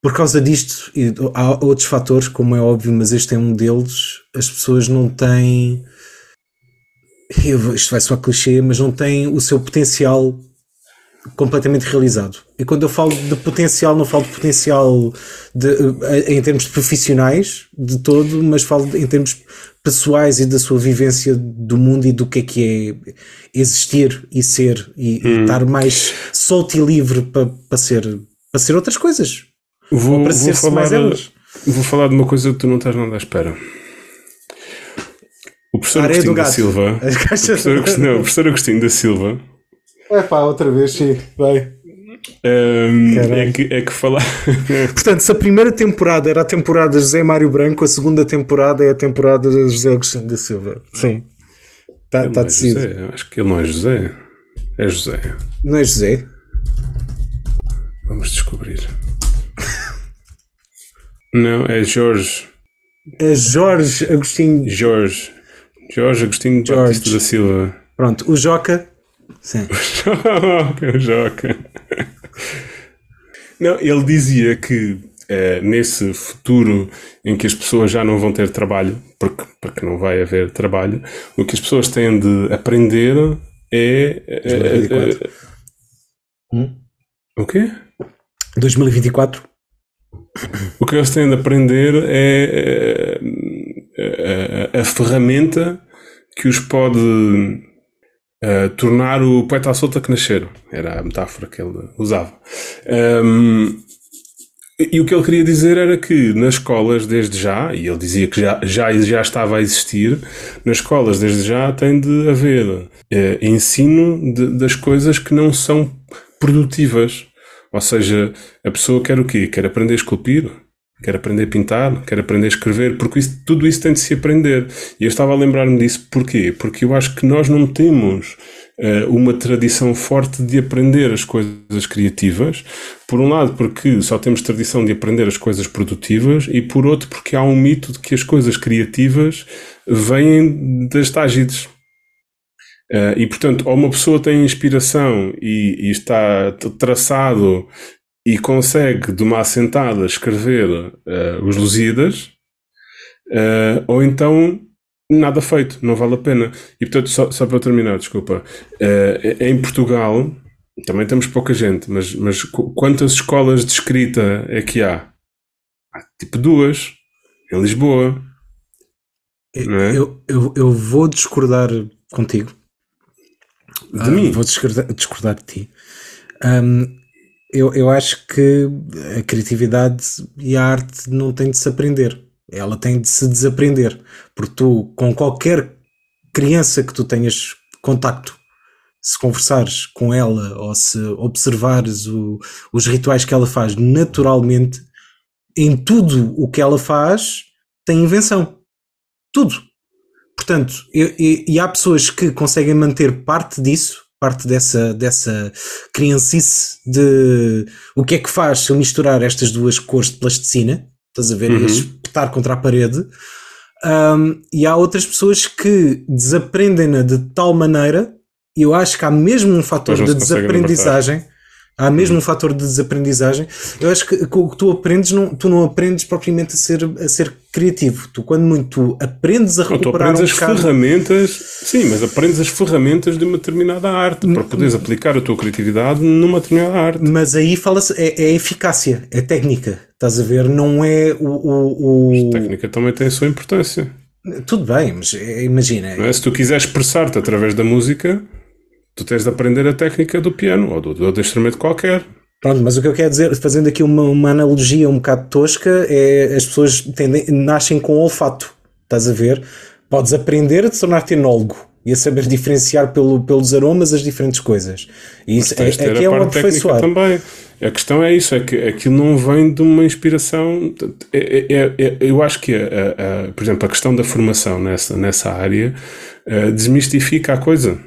por causa disto, e há outros fatores, como é óbvio, mas este é um deles, as pessoas não têm. Isto vai soar clichê, mas não têm o seu potencial completamente realizado. E quando eu falo de potencial, não falo de potencial de, eh, em termos profissionais de todo, mas falo em termos pessoais e da sua vivência do mundo e do que é que é existir e ser e, hum. e estar mais solto e livre para, para ser para ser outras coisas. Vou, vou falar, vou falar de uma coisa que tu não estás nada à espera. O professor Agostinho da Silva. O professor, não, o professor Agostinho da Silva. É pá, outra vez, sim, vai. Um, é, que, é que falar. Portanto, se a primeira temporada era a temporada de José Mário Branco, a segunda temporada é a temporada de José Agostinho da Silva. Sim. Está tá, tá decidido. José. Acho que ele não é José. É José. Não é José? Vamos descobrir. Não, é Jorge. É Jorge Agostinho. Jorge. Jorge Agostinho Jorge. Batista da Silva. Pronto, o Joca. Sim. o Joca. Não, ele dizia que é, nesse futuro em que as pessoas já não vão ter trabalho, porque, porque não vai haver trabalho, o que as pessoas têm de aprender é. 2024. É, é, hum? O quê? 2024. O que eles têm de aprender é, é, é a, ferramenta que os pode uh, tornar o poeta à solta que nasceram. Era a metáfora que ele usava. Um, e o que ele queria dizer era que nas escolas, desde já, e ele dizia que já, já, já estava a existir, nas escolas, desde já, tem de haver uh, ensino de, das coisas que não são produtivas. Ou seja, a pessoa quer o quê? Quer aprender a esculpir, quer aprender a pintar, quer aprender a escrever, porque isso, tudo isso tem de se aprender. E eu estava a lembrar-me disso porquê? Porque eu acho que nós não temos uh, uma tradição forte de aprender as coisas criativas. Por um lado, porque só temos tradição de aprender as coisas produtivas, e por outro, porque há um mito de que as coisas criativas vêm das tágides. Uh, e portanto, ou uma pessoa tem inspiração e, e, está traçado e consegue de uma assentada escrever uh, os Lusíadas, uh, ou então nada feito, não vale a pena. E portanto, só, só para terminar, desculpa, em Portugal também temos pouca gente, mas, mas quantas escolas de escrita é que há? há tipo duas, em Lisboa. É? Eu, eu, eu vou discordar contigo de ah, mim. Vou discordar, discordar de ti. Um, eu, eu acho que a criatividade e a arte não têm de se aprender. Ela tem de se desaprender. Porque tu, com qualquer criança que tu tenhas contacto, se conversares com ela ou se observares o, os rituais que ela faz naturalmente, em tudo o que ela faz, tem invenção. Tudo. Portanto, e, e, há pessoas que conseguem manter parte disso, parte dessa, dessa criancice de o que é que faz se eu misturar estas duas cores de plasticina, estás a ver, uhum. e espetar contra a parede. Um, e há outras pessoas que desaprendem-na de tal maneira, e eu acho que há mesmo um fator de desaprendizagem. Há mesmo um fator de desaprendizagem. Eu acho que, o que tu aprendes, não, tu não aprendes propriamente a ser, a ser criativo. Tu, quando muito, tu aprendes a Não, tu recuperar aprendes um as bocado- ferramentas, sim, mas aprendes as ferramentas de uma determinada arte para poderes aplicar a tua criatividade numa determinada arte. Mas aí fala-se, é, é eficácia, é técnica. Estás a ver? Não é o. o, o- A técnica também tem a sua importância. Tudo bem, mas é, imagina. não é? Se tu quiseres expressar-te através da música, tu tens de aprender a técnica do piano ou do, do instrumento qualquer. Pronto, mas o que eu quero dizer, fazendo aqui uma, uma analogia um bocado tosca, é as pessoas tendem, nascem com olfato. Estás a ver? Podes aprender a te tornar-te enólogo e a saber diferenciar pelo, pelos aromas as diferentes coisas. E isso é, aqui é um técnica aperfeiçoar. também. A questão é isso, é que aquilo não vem de uma inspiração. é- é- é- eu acho que, a- a- a- por exemplo, a questão da formação nessa, nessa área eh, desmistifica a coisa.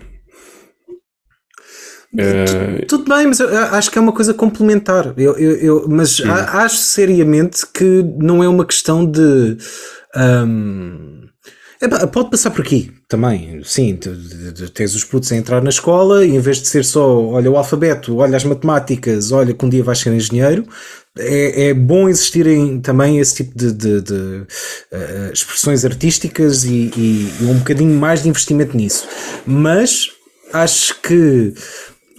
Eh, Tudo bem, mas acho que é uma coisa complementar. Eu, eu, eu- mas a- acho seriamente que não é uma questão de. hum, epá, pode passar por aqui também. Sim, tens os putos a entrar na escola e em vez de ser só olha o alfabeto, olha as matemáticas, olha que um dia vais ser engenheiro. É, é bom existirem também esse tipo de, de- de, eh, expressões artísticas e, e- e um bocadinho mais de investimento nisso. Mas acho que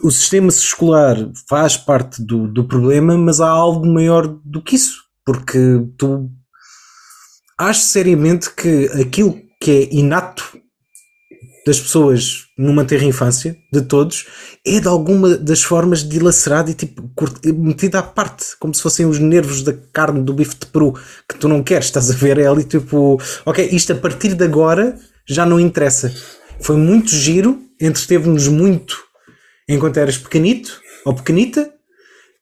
o sistema escolar faz parte do, do problema, mas há algo maior do que isso. Porque tu acho seriamente que aquilo que é inato das pessoas numa terra infância, de todos, é de alguma das formas dilacerado e tipo metido à parte, como se fossem os nervos da carne do bife de peru que tu não queres, estás a ver? É ali tipo, ok, isto a partir de agora já não interessa. Foi muito giro, entreteve-nos muito enquanto eras pequenito ou pequenita.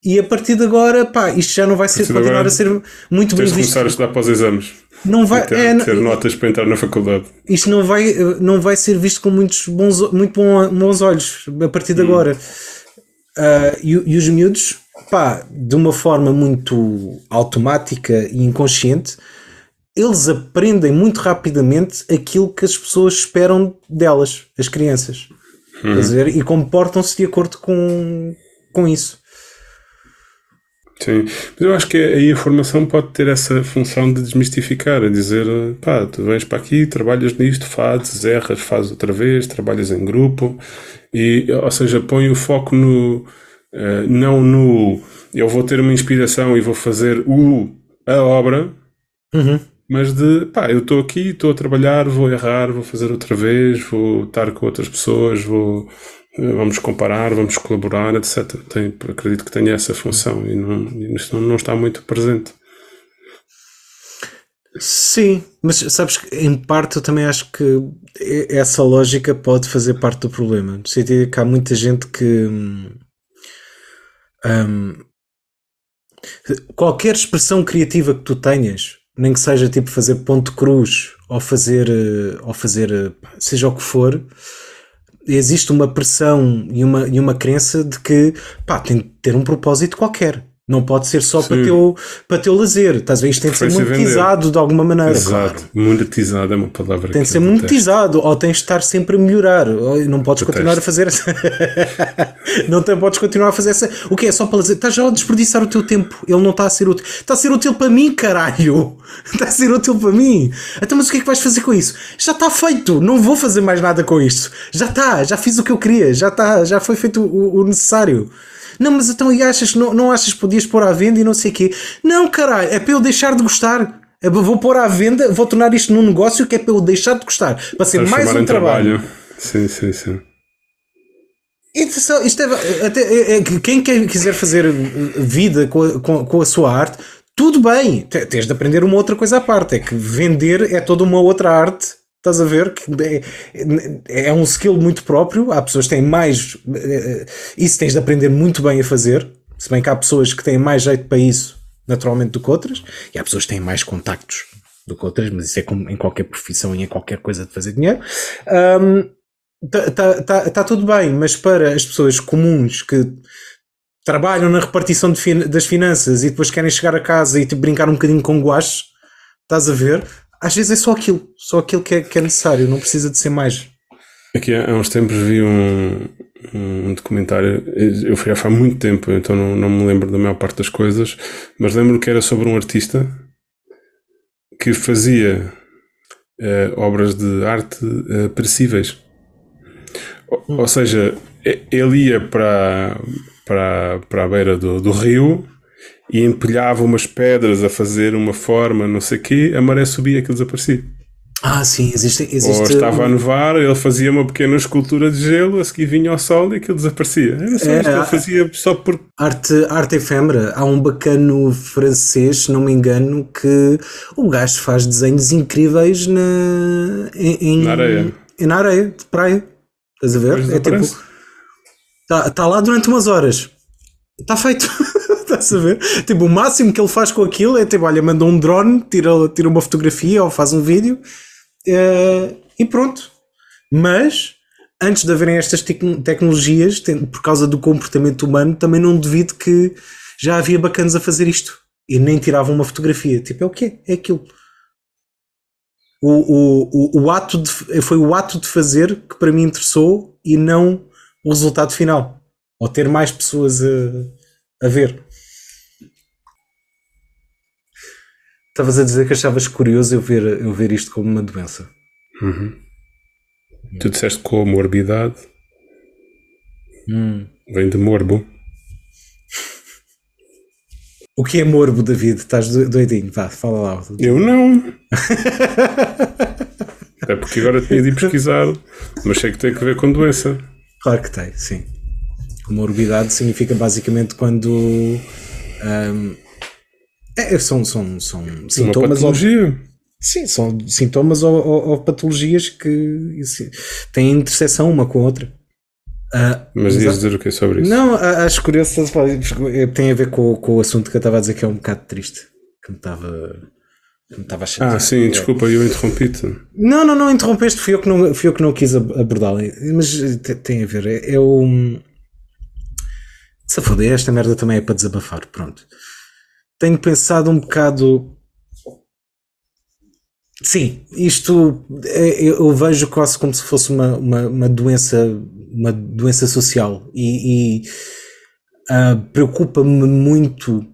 E a partir de agora, pá, isto já não vai ser, continuar agora, a ser muito bem tens de visto. começar a estudar para os exames. Não vai, ter, é, não- ter notas para entrar na faculdade. isto não vai, não vai ser visto com muitos bons, muito bons olhos a partir de agora. Ah, e, e os miúdos, pá, de uma forma muito automática e inconsciente, eles aprendem muito rapidamente aquilo que as pessoas esperam delas, as crianças. Ver? E comportam-se de acordo com, com isso. Sim, mas eu acho que aí a formação pode ter essa função de desmistificar, a dizer, pá, tu vens para aqui, trabalhas nisto, fazes, erras, fazes outra vez, trabalhas em grupo, e, ou seja, põe o foco no, eh, não no, eu vou ter uma inspiração e vou fazer o, a obra, mas de, pá, eu estou aqui, estou a trabalhar, vou errar, vou fazer outra vez, vou estar com outras pessoas, vou, eh, vamos comparar, vamos colaborar, etc. Tem, acredito que tenha essa função e, não, isto não, está muito presente. Sim, mas sabes que em parte eu também acho que essa lógica pode fazer parte do problema. No sentido que há muita gente que hum, hum, qualquer expressão criativa que tu tenhas, nem que seja tipo fazer ponto cruz ou fazer, eh, ou fazer eh, seja o que for, existe uma pressão e uma, e uma crença de que pá, tem de ter um propósito qualquer. Não pode ser só para teu, para teu lazer. Estás a ver? Isto tem de ser monetizado de alguma maneira. Exato. claro. Monetizado é uma palavra Tem de ser detesto. monetizado, ou tens de estar sempre a melhorar. Não podes continuar a fazer essa. não te, podes continuar a fazer essa. O que é só para dizer? Estás já a desperdiçar o teu tempo. Ele não está a ser útil. Está a ser útil para mim, caralho. Está a ser útil para mim. Então, mas o que é que vais fazer com isso? Já está feito. Não vou fazer mais nada com isto. Já está. Já fiz o que eu queria. Já está. Já foi feito o, o necessário. Não, mas então e achas que não, não achas que podias pôr à venda e não sei o quê? Não, caralho, é para eu deixar de gostar. É para- Vou pôr à venda, vou tornar isto num negócio que é para eu deixar de gostar. Para ser mais um em trabalho. Sim, sim, sim. Só- isto é, até, é- é que quem quer- quiser fazer vida com a, com, com a sua arte, tudo bem. Te- Tens de aprender uma outra coisa à parte. É que vender é toda uma outra arte. Estás a ver? Que é, é um skill muito próprio. Há pessoas que têm mais. eh, Isso tens de aprender muito bem a fazer. Se bem que há pessoas que têm mais jeito para isso, naturalmente, do que outras. E há pessoas que têm mais contactos do que outras, mas isso é como em qualquer profissão e em qualquer coisa de fazer dinheiro. Ahm, Tá, tá, tá, tá tudo bem, mas para as pessoas comuns que trabalham na repartição das finanças e depois querem chegar a casa e tipo, brincar um bocadinho com guache, estás a ver? Às vezes é só aquilo, só aquilo que é, que é necessário, não precisa de ser mais. Aqui há uns tempos vi um, um documentário, eu fui há muito tempo, então não, não me lembro da maior parte das coisas, mas lembro que era sobre um artista que fazia uh, obras de arte uh, perecíveis. Ou, ou, seja, ele ia para, para, para a beira do, do rio e empilhava umas pedras a fazer uma forma, não sei o quê, a maré subia e aquilo desaparecia. Ah, sim, existe. existe Ou estava a nevar, ele fazia uma pequena escultura de gelo, a seguir vinha ao sol e aquilo desaparecia. Era só é, isto, ele fazia só por. Arte, arte efêmera. Há um bacano francês, se não me engano, que o gajo faz desenhos incríveis na, em, na areia. Na areia, de praia. Estás a ver? é tipo. Está tá lá durante umas horas. Está feito. Estás a? Tipo, o máximo que ele faz com aquilo é tipo, olha, manda um drone, tira, tira uma fotografia ou faz um vídeo uh, e pronto. Mas antes de haverem estas tecnologias, por causa do comportamento humano, também não duvido que já havia bacanas a fazer isto e nem tiravam uma fotografia. Tipo, é o quê? É aquilo. O, o, o, o ato de, foi o ato de fazer que para mim interessou e não o resultado final. Ou ter mais pessoas a, a ver. Estavas a dizer que achavas curioso eu ver, eu ver isto como uma doença. Uhum. Tu disseste comorbidade. Hum. Vem de morbo. O que é morbo, David? Estás doidinho? Vá, fala lá. Eu não. é porque agora tinha de ir pesquisar, mas sei que tem que ver com doença. Claro que tem, sim. Comorbidade significa basicamente quando. Um, é, são, são, são sintomas. Ou, sim, são sintomas ou, ou, ou, patologias que têm interseção uma com a outra. Uh, mas ias dizer o que sobre isso? Não, acho curioso, tem a ver com, com o assunto que eu estava a dizer que é um bocado triste. Que me estava. Me estava a chatear. Ah, sim, desculpa, eu interrompi-te. Não, não, não interrompeste, fui eu que não, fui eu que não quis abordá-lo. Mas tem a ver, é, é o. Se foder, esta merda também é para desabafar, pronto tenho pensado um bocado. Sim, isto é, eu vejo quase como se fosse uma, uma, uma doença, uma doença social e, e uh, preocupa-me muito.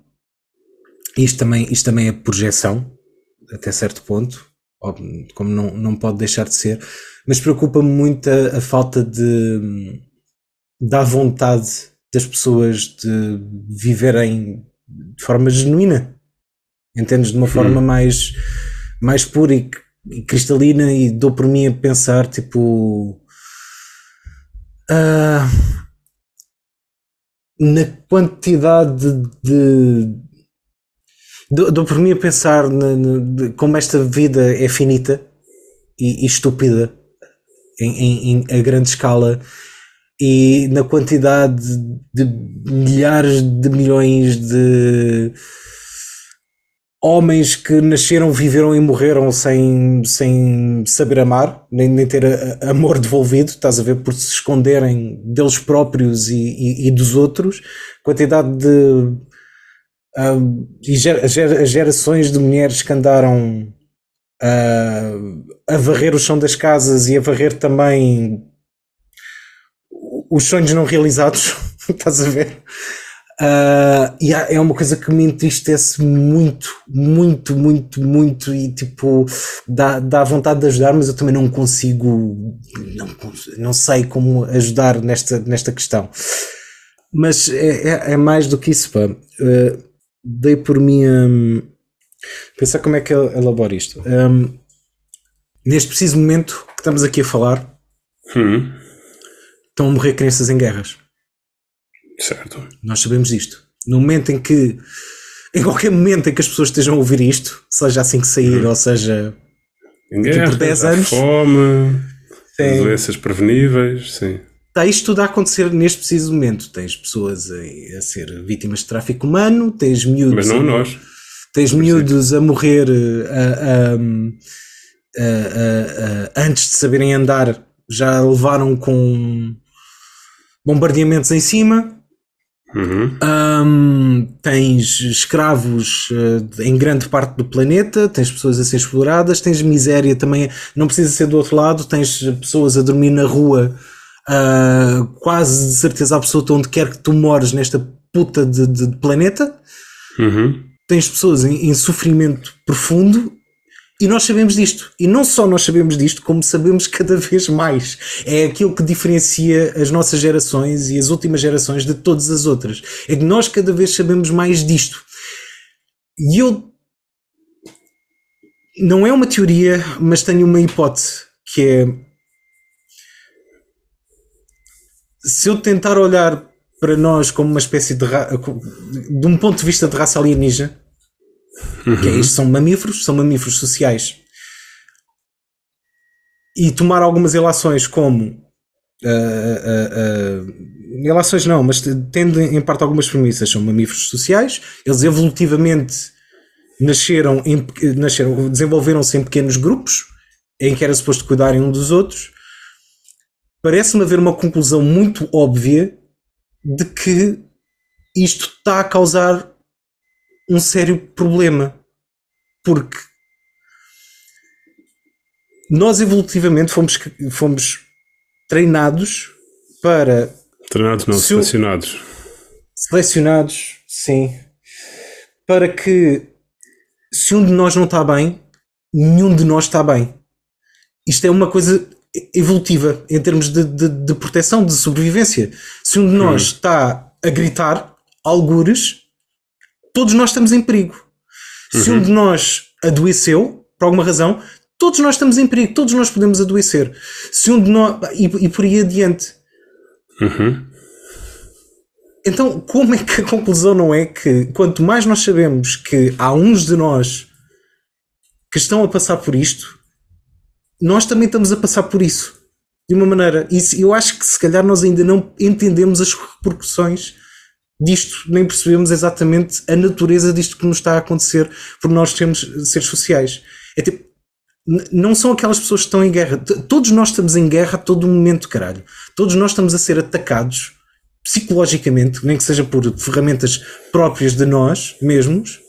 Isto também, isto também é projeção, até certo ponto, como não, não pode deixar de ser, mas preocupa-me muito a, a falta de da vontade das pessoas de viverem de forma genuína. Entendes? De uma forma mais, mais pura e, e, cristalina e dou por mim a pensar, tipo. Uh, na quantidade de. Dou, dou por mim a pensar na, na, de, como esta vida é finita e, e estúpida em, em, em, a grande escala e na quantidade de milhares de milhões de homens que nasceram, viveram e morreram sem, sem saber amar, nem, nem ter a, amor devolvido, estás a ver, por se esconderem deles próprios e, e, e dos outros, quantidade de uh, e ger, ger, gerações de mulheres que andaram uh, a varrer o chão das casas e a varrer também os sonhos não realizados, estás a ver? Uh, e é uma coisa que me entristece muito, muito, muito, muito e tipo dá, dá vontade de ajudar, mas eu também não consigo, não, não sei como ajudar nesta, nesta questão. Mas é, é, é mais do que isso, pá. Uh, dei por mim a um, pensar como é que eu elaboro isto. Um, neste preciso momento que estamos aqui a falar, hum estão a morrer crianças em guerras. Certo. Nós sabemos disto. No momento em que, em qualquer momento em que as pessoas estejam a ouvir isto, seja assim que sair, uhum. ou seja, guerra, por 10 anos, fome, sim. doenças preveníveis, sim. Está isto tudo a acontecer neste preciso momento. Tens pessoas a, a ser vítimas de tráfico humano, tens miúdos. Mas não a, nós. Tens miúdos a morrer a, antes de saberem andar, já levaram com bombardeamentos em cima. Uhum. Um, tens escravos uh, em grande parte do planeta, tens pessoas a ser exploradas, tens miséria também, não precisa ser do outro lado, tens pessoas a dormir na rua, uh, quase de certeza absoluta, onde quer que tu mores nesta puta de, de planeta. Uhum. Tens pessoas em, em sofrimento profundo e nós sabemos disto. E não só nós sabemos disto, como sabemos cada vez mais. É aquilo que diferencia as nossas gerações e as últimas gerações de todas as outras. É que nós cada vez sabemos mais disto. E eu. Não é uma teoria, mas tenho uma hipótese que é. Se eu tentar olhar para nós como uma espécie de. Ra... de um ponto de vista de raça alienígena que é isto, são mamíferos, são mamíferos sociais. E tomar algumas relações como uh, uh, uh, relações não, mas tendo em parte algumas premissas, são mamíferos sociais, eles evolutivamente nasceram, nasceram desenvolveram-se em pequenos grupos em que era suposto cuidarem um dos outros. Parece-me haver uma conclusão muito óbvia de que isto está a causar um sério problema. Porque nós evolutivamente fomos, fomos treinados para. Treinados não, selecionados. Selecionados, sim. Para que se um de nós não está bem, nenhum de nós está bem. Isto é uma coisa evolutiva em termos de, de, de proteção, de sobrevivência. Se um de nós hum. está a gritar, algures, todos nós estamos em perigo. Se um uhum. de nós adoeceu, por alguma razão, todos nós estamos em perigo, todos nós podemos adoecer. Se um de nós. E, e por aí adiante. Uhum. Então, como é que a conclusão não é que quanto mais nós sabemos que há uns de nós que estão a passar por isto, nós também estamos a passar por isso. De uma maneira. E eu acho que se calhar nós ainda não entendemos as repercussões disto, nem percebemos exatamente a natureza disto que nos está a acontecer por nós sermos seres sociais. É tipo, não são aquelas pessoas que estão em guerra. Todos nós estamos em guerra a todo momento, caralho. Todos nós estamos a ser atacados psicologicamente, nem que seja por ferramentas próprias de nós mesmos,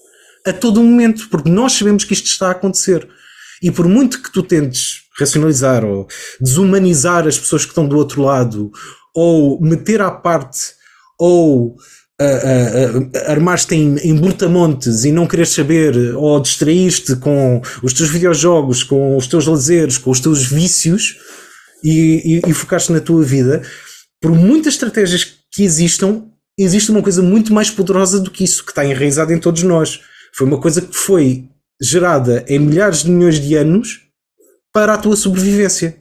a todo momento, porque nós sabemos que isto está a acontecer. E por muito que tu tentes racionalizar ou desumanizar as pessoas que estão do outro lado, ou meter à parte, ou armar-te em, em brutamontes e não querer saber ou distrair-te com os teus videojogos, com os teus lazeres, com os teus vícios e, e, e focar-te na tua vida, por muitas estratégias que existam, existe uma coisa muito mais poderosa do que isso, que está enraizada em todos nós. Foi uma coisa que foi gerada em milhares de milhões de anos para a tua sobrevivência.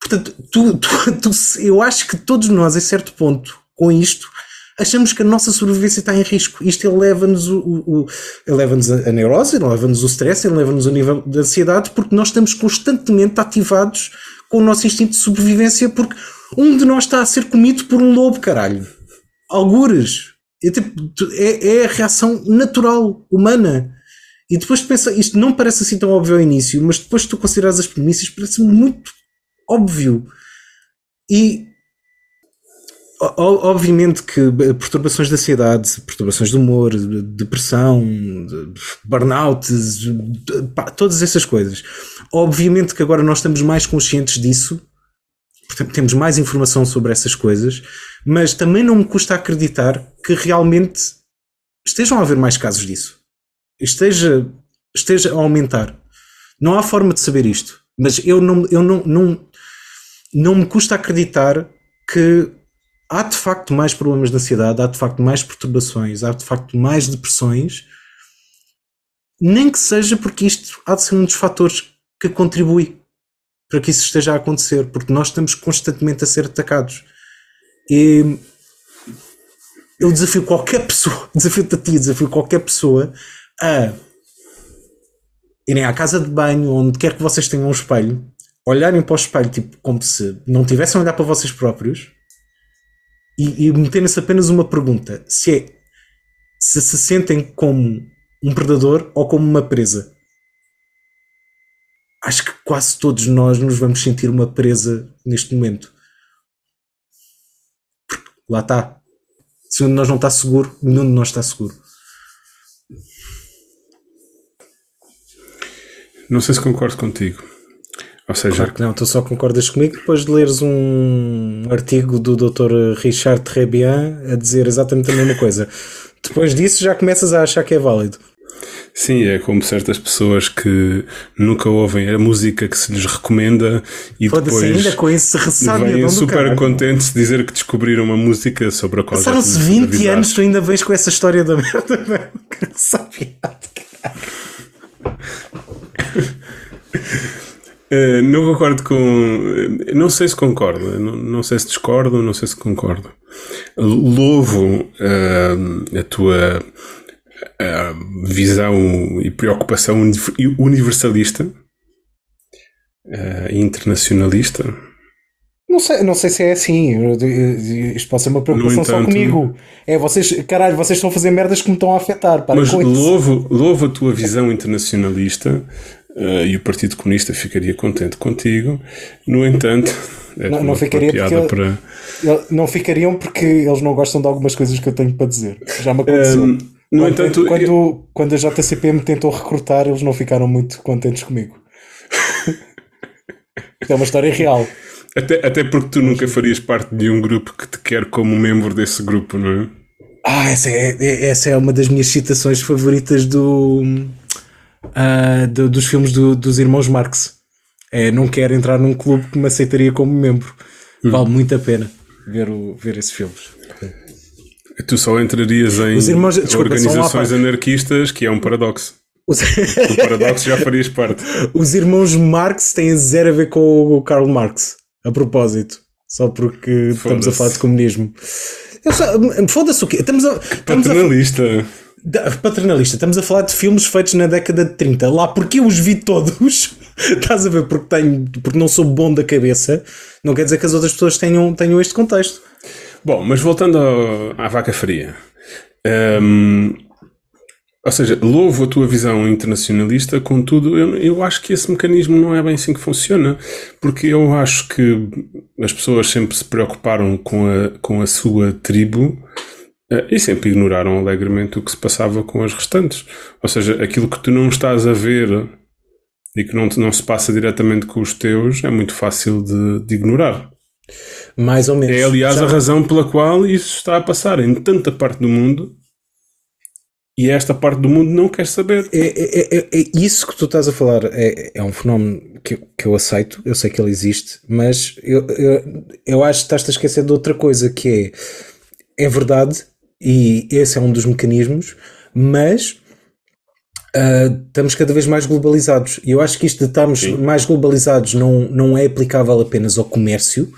Portanto, tu, tu, tu, eu acho que todos nós, a certo ponto, com isto, achamos que a nossa sobrevivência está em risco. Isto eleva-nos o, o, eleva-nos a, neurose, eleva-nos o stress, eleva-nos o nível de ansiedade, porque nós estamos constantemente ativados com o nosso instinto de sobrevivência, porque um de nós está a ser comido por um lobo, caralho. Algures. É, tipo, é, é a reação natural, humana. E depois pensa, isto não parece assim tão óbvio ao início, mas depois tu consideras as premissas, parece muito óbvio. E obviamente que perturbações de ansiedade, perturbações de humor, depressão, burnout, todas essas coisas. Obviamente que agora nós estamos mais conscientes disso, portanto, temos mais informação sobre essas coisas, mas também não me custa acreditar que realmente estejam a haver mais casos disso. Esteja, esteja a aumentar. Não há forma de saber isto, mas eu não, eu não, não, não me custa acreditar que há de facto mais problemas de ansiedade, há de facto mais perturbações, há de facto mais depressões, nem que seja porque isto há de ser um dos fatores que contribui para que isso esteja a acontecer, porque nós estamos constantemente a ser atacados. E eu desafio qualquer pessoa, desafio-te a ti, desafio qualquer pessoa a irem à casa de banho, onde quer que vocês tenham um espelho, olharem para o espelho, tipo, como se não tivessem a olhar para vocês próprios e, e meterem-se apenas uma pergunta: se é se se sentem como um predador ou como uma presa. Acho que quase todos nós nos vamos sentir uma presa neste momento. Lá está. Se um de nós não está seguro, nenhum de nós está seguro. Não sei se concordo contigo. Ou seja, Claro que não, tu só concordas comigo depois de leres um artigo do Dr. Richard Trebian a dizer exatamente a mesma coisa. Depois disso já começas a achar que é válido. sim, é como certas pessoas que nunca ouvem a música que se lhes recomenda e depois ainda com esse vêm super caralho. contentes de dizer que descobriram uma música sobre a qual Passaram-se tinham 20 avisado. anos, tu ainda vens com essa história da merda. meu. Que ressabiado, Eh, não concordo com. eh, Não sei se concordo, não, não sei se discordo, não sei se concordo. Louvo eh, a tua eh, visão e preocupação uni- universalista eh, e internacionalista. Não sei, não sei se é assim. Isto pode ser uma preocupação No só entanto- comigo. É, vocês, caralho, vocês estão a fazer merdas que me estão a afetar. Para Mas louvo, louvo a tua visão internacionalista eh, e o Partido Comunista ficaria contente contigo. No entanto, é Não- não ficaria porque para. Ele- Não ficariam porque eles não gostam de algumas coisas que eu tenho para dizer. Já me aconteceu. Um, no quando, entanto, quando, quando a JCP me tentou recrutar, eles não ficaram muito contentes comigo. É uma história real. Até, até porque tu nunca farias parte de um grupo que te quer como membro desse grupo, não é? Ah, essa é, é- essa é uma das minhas citações favoritas do, do- dos filmes do- dos irmãos Marx. É, não quero entrar num clube que me aceitaria como membro. Hum. Vale muito a pena ver, o, ver esses filmes. Tu só entrarias em Os irmãos- desculpa, organizações anarquistas, que é um paradoxo. Os, O paradoxo já farias parte. os irmãos Marx têm zero a ver com o Karl Marx. A propósito. Só porque estamos a falar de comunismo. Foda-se o quê? Estamos a, estamos a Paternalista. Da- Paternalista, estamos a falar de filmes feitos na década de 30. Lá, porque eu os vi todos. Estás a ver? Porque, tenho, porque não sou bom da cabeça. Não quer dizer que as outras pessoas tenham, tenham este contexto. Bom, mas voltando à vaca fria. Hum, ou seja, louvo a tua visão internacionalista, contudo, eu, eu acho que esse mecanismo não é bem assim que funciona, porque eu acho que as pessoas sempre se preocuparam com a, com a sua tribo e sempre ignoraram alegremente o que se passava com as restantes. Ou seja, aquilo que tu não estás a ver e que não, não se passa diretamente com os teus é muito fácil de, de ignorar. Mais ou menos. É, aliás, Já- a razão pela qual isso está a passar em tanta parte do mundo e esta parte do mundo não quer saber. É, é- é- é isso que tu estás a falar é, é um fenómeno que, eu- que eu aceito, eu sei que ele existe, mas eu, eu, eu acho que estás a esquecer de outra coisa que é, é verdade, e esse é um dos mecanismos, mas ah, estamos cada vez mais globalizados. E eu acho que isto de estarmos mais globalizados não, não é aplicável apenas ao comércio.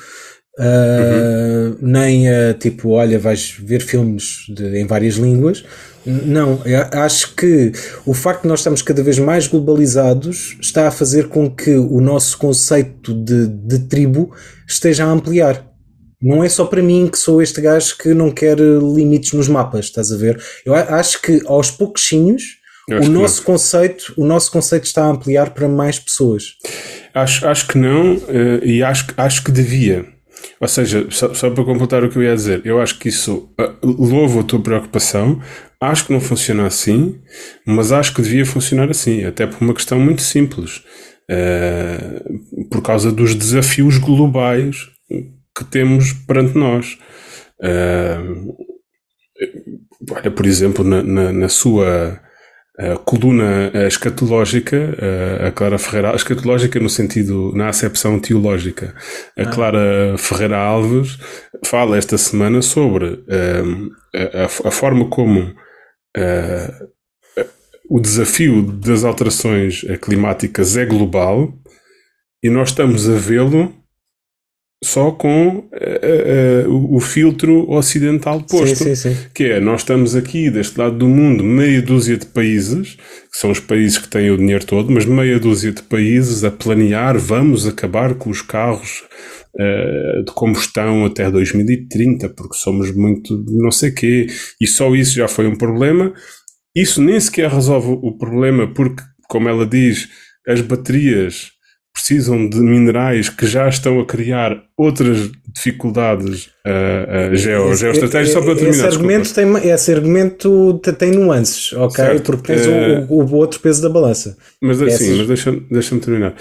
ah, nem a tipo, olha, vais ver filmes de- em várias línguas. Não, acho que o facto de nós estarmos cada vez mais globalizados está a fazer com que o nosso conceito de, de tribo esteja a ampliar. Não é só para mim que sou este gajo que não quer limites nos mapas, estás a ver? Eu acho que aos pouquinhos o nosso conceito, o nosso conceito está a ampliar para mais pessoas. Acho, acho que não eh, e acho, que- acho que devia. Ou seja, só, só para completar o que eu ia dizer, eu acho que isso ah, louvo a tua preocupação, acho que não funciona assim, mas acho que devia funcionar assim, até por uma questão muito simples. Eh, por causa dos desafios globais que temos perante nós. Eh, olha, por exemplo, na, na, na sua a coluna escatológica, eh, a Clara Ferreira, escatológica no sentido, na acepção teológica, a Clara Ferreira Alves fala esta semana sobre a, a forma como o desafio das alterações climáticas é global e nós estamos a vê-lo só com eh, eh, o, o filtro ocidental posto Sim, sim, sim. que é, nós estamos aqui deste lado do mundo, meia dúzia de países, que são os países que têm o dinheiro todo, mas meia dúzia de países a planear, vamos acabar com os carros eh, de combustão até 2030, porque somos muito não sei quê, e só isso já foi um problema. Isso nem sequer resolve o problema, porque, como ela diz, as baterias precisam de minerais que já estão a criar outras dificuldades uh, uh, geo, geoestratégicas. Só para terminar, esse argumento, tem, esse argumento tem nuances, ok? Certo. Porque tens uh, o, o, outro peso da balança. Mas assim, mas deixa-me deixa terminar.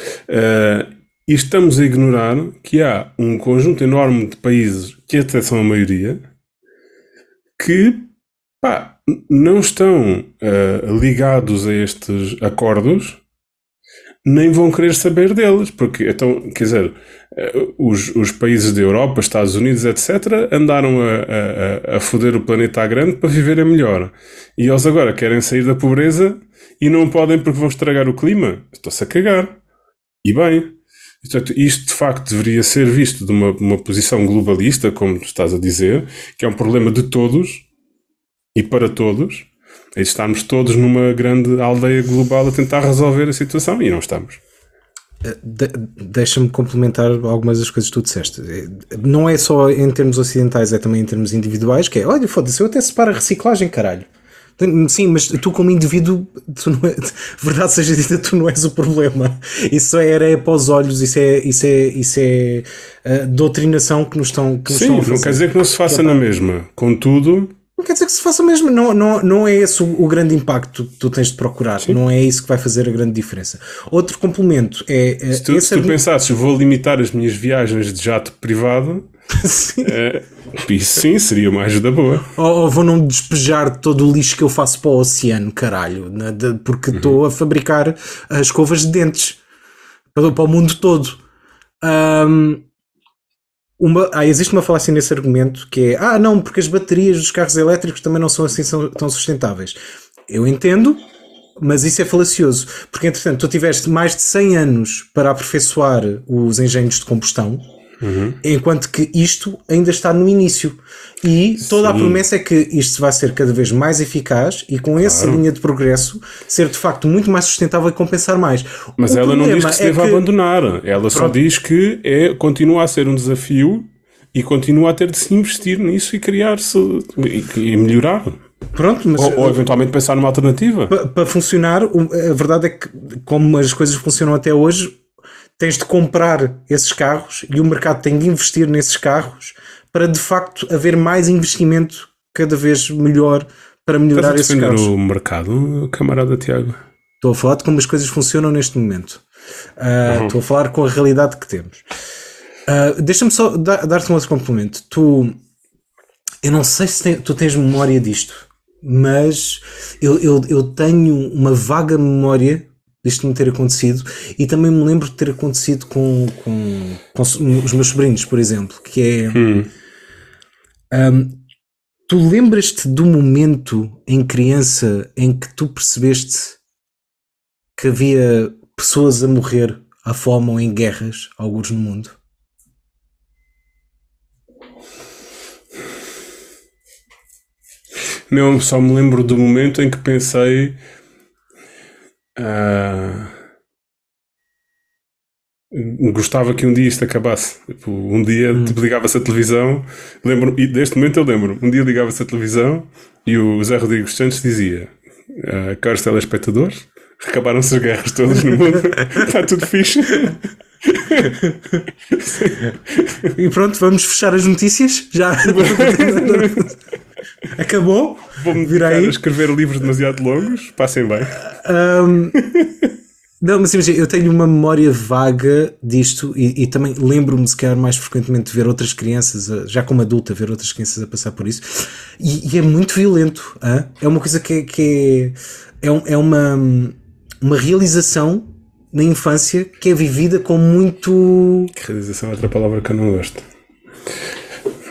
E estamos a ignorar que há um conjunto enorme de países, que até são a maioria, que pá, não estão ligados a estes acordos, nem vão querer saber deles, porque então, quer dizer, uh, os, os países da Europa, Estados Unidos, etc., andaram a, a, a foder o planeta à grande para viverem melhor. E eles agora querem sair da pobreza e não podem porque vão estragar o clima. Estão-se a cagar. E bem. Portanto, isto de facto deveria ser visto de uma, uma posição globalista, como estás a dizer, que é um problema de todos, e para todos, é estarmos todos numa grande aldeia global a tentar resolver a situação e não estamos. Eh, de Deixa-me complementar algumas das coisas que tu disseste. Eh, não é só em termos ocidentais, é também em termos individuais, que é, olha, foda-se, eu até separo a reciclagem, caralho. Sim, mas tu como indivíduo, tu não é, verdade seja dita, tu não és o problema. Isso é areia para os olhos, isso é, isso é, isso é uh, doutrinação que nos estão, que nos Sim, estão a fazer. não quer dizer que não se faça é na mesma. Contudo, não quer dizer que se faça mesmo, não, não, não é esse o, o grande impacto que tu tens de procurar, Sim. não é isso que vai fazer a grande diferença. Outro complemento é. é se tu, se tu pensasses, vou limitar as minhas viagens de jato privado, sim. É, isso sim seria uma ajuda boa. Ou, ou, vou não despejar todo o lixo que eu faço para o oceano, caralho, né, de, porque estou uhum. a fabricar as escovas de dentes para, para o mundo todo. Um, uma, ah, existe uma falácia nesse argumento que é ah, não, porque as baterias dos carros elétricos também não são assim são, tão sustentáveis. Eu entendo, mas isso é falacioso, porque entretanto tu tiveste mais de 100 anos para aperfeiçoar os engenhos de combustão, uhum. enquanto que isto ainda está no início. E toda Sim. a promessa é que isto vai ser cada vez mais eficaz e com claro. essa linha de progresso ser de facto muito mais sustentável e compensar mais. Mas o ela não diz que se é deve que... abandonar. Ela Pronto. só diz que é, continua a ser um desafio e continua a ter de se investir nisso e criar-se e, e, melhorar. Pronto, mas, ou, ou, eventualmente pensar numa alternativa. Para, para funcionar, a verdade é que, como as coisas funcionam até hoje, tens de comprar esses carros e o mercado tem de investir nesses carros para de facto haver mais investimento cada vez melhor para melhorar Estás esses carros. o mercado, camarada Tiago? Estou a falar de como as coisas funcionam neste momento. Uh, uhum. Estou a falar com a realidade que temos. Uh, Deixa-me só dar-te um outro complemento. Tu, eu não sei se tem, tu tens memória disto, mas eu, eu, eu tenho uma vaga memória disto me ter acontecido e também me lembro de ter acontecido com, com, com os meus sobrinhos, por exemplo, que é hum. um, tu lembras-te do momento em criança em que tu percebeste que havia pessoas a morrer à fome ou em guerras, alguns no mundo? Não, só me lembro do momento em que pensei Uh, gostava que um dia isto acabasse. Tipo, um dia hum. tipo, ligava-se a televisão, lembro, e deste momento eu lembro, um dia ligava-se a televisão e o Zé Rodrigues Santos dizia: uh, Caros telespectadores, acabaram-se as guerras todas no mundo, está tudo fixe. e pronto, vamos fechar as notícias? Já acabou? Vou-me vir aí a escrever livros demasiado longos. Passem bem. Um, não, mas imagina, eu tenho uma memória vaga disto e, e também lembro-me, se calhar, mais frequentemente de ver outras crianças, já como adulta, ver outras crianças a passar por isso. E, e é muito violento. Hein? É uma coisa que, que é, é, é uma, uma realização na infância que é vivida com muito. Realização é outra palavra que eu não gosto.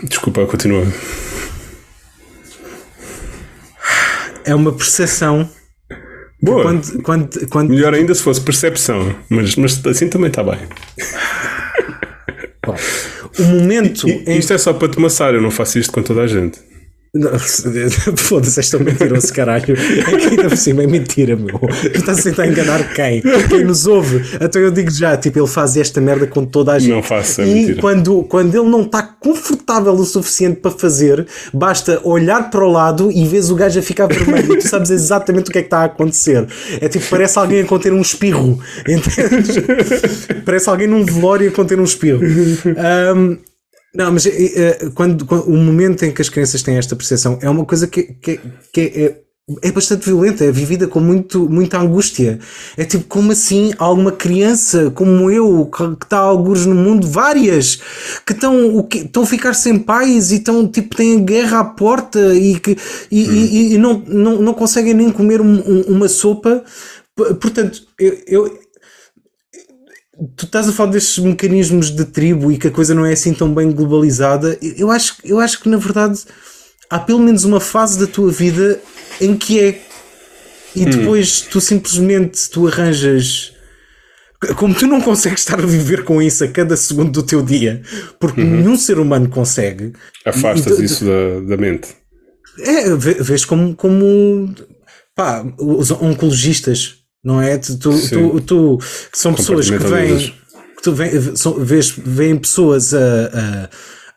Desculpa, continua. É uma percepção. Boa. Quando, quando, quando... Melhor ainda se fosse percepção, mas, mas assim também está bem. o momento. E, em... Isto é só para te maçar, eu não faço isto com toda a gente. Foda-se, esta é mentiroso, caralho. Aqui ainda por cima é mentira, meu. Tu estás a tentar enganar quem? Quem nos ouve? Então eu digo já, tipo, ele faz esta merda com toda a gente. Não faço, é e mentira. quando, quando ele não está confortável o suficiente para fazer, basta olhar para o lado e vês o gajo a ficar vermelho e tu sabes exatamente o que é que está a acontecer. É tipo, parece alguém a conter um espirro, entendes? parece alguém num velório a conter um espirro. Um, não, mas é, quando, quando, o momento em que as crianças têm esta percepção é uma coisa que, que, que é, é bastante violenta, é vivida com muito, muita angústia. É tipo, como assim alguma criança como eu, que, está a alguns no mundo, várias, que estão, o que, estão a ficar sem pais e estão, tipo, têm guerra à porta e, que, e, hum. e, e não, não, não conseguem nem comer um, um, uma sopa. Portanto, eu, eu tu estás a falar destes mecanismos de tribo e que a coisa não é assim tão bem globalizada. Eu acho, eu acho que na verdade há pelo menos uma fase da tua vida em que é. E hum. depois tu simplesmente tu arranjas. Como tu não consegues estar a viver com isso a cada segundo do teu dia, porque uhum. nenhum ser humano consegue. Afastas tu, isso da, da mente. É, vês como, como pá, os oncologistas não é? Tu, tu, tu, tu são pessoas que vêm, que tu são, vês, vêm pessoas a,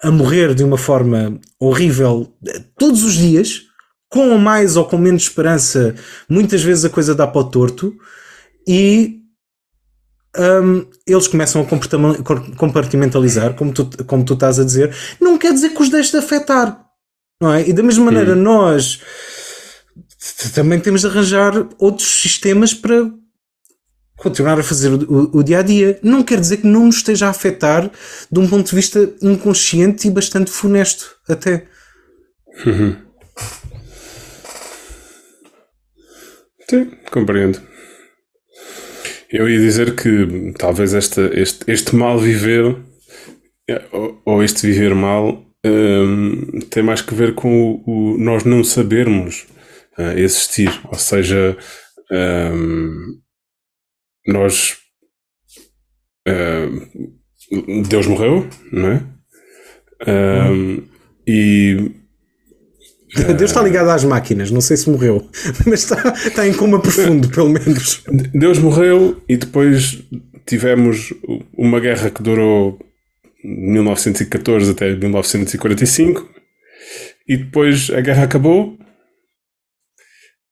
a, a morrer de uma forma horrível todos os dias, com mais ou com menos esperança, muitas vezes a coisa dá para o torto e um, eles começam a compartimentalizar, como tu, como tu estás a dizer, não quer dizer que os deixe de afetar. Não é? E da mesma maneira, hum. nós também temos de arranjar outros sistemas para continuar a fazer o, dia a dia. Não quer dizer que não nos esteja a afetar de um ponto de vista inconsciente e bastante funesto, até. Uhum. Sim, compreendo. Eu ia dizer que talvez esta, este, este mal viver eh, ou, ou este viver mal um, tem mais que ver com o, o nós não sabermos uh, existir. Ou seja, um, nós. Uh, Deus morreu, não é? Um, e. Deus está ligado às máquinas, não sei se morreu, mas está, está em coma profundo, pelo menos. Deus morreu e depois tivemos uma guerra que durou 1914 até 1945 e depois a guerra acabou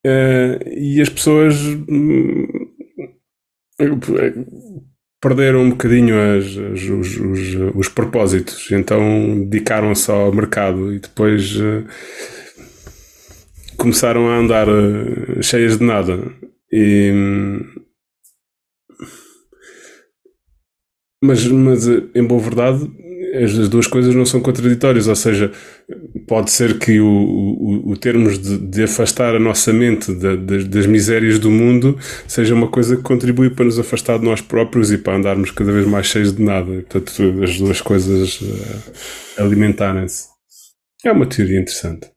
Uh, e as pessoas hum, perderam um bocadinho as, as, os, os, os, propósitos, então dedicaram-se ao mercado e depois uh, começaram a andar uh, cheias de nada. E, hum, mas, mas em boa verdade as duas coisas não são contraditórias, ou seja, pode ser que o, o, o termos de, de, afastar a nossa mente da, das, das, misérias do mundo seja uma coisa que contribui para nos afastar de nós próprios e para andarmos cada vez mais cheios de nada. Portanto, as duas coisas uh, alimentarem-se. É uma teoria interessante.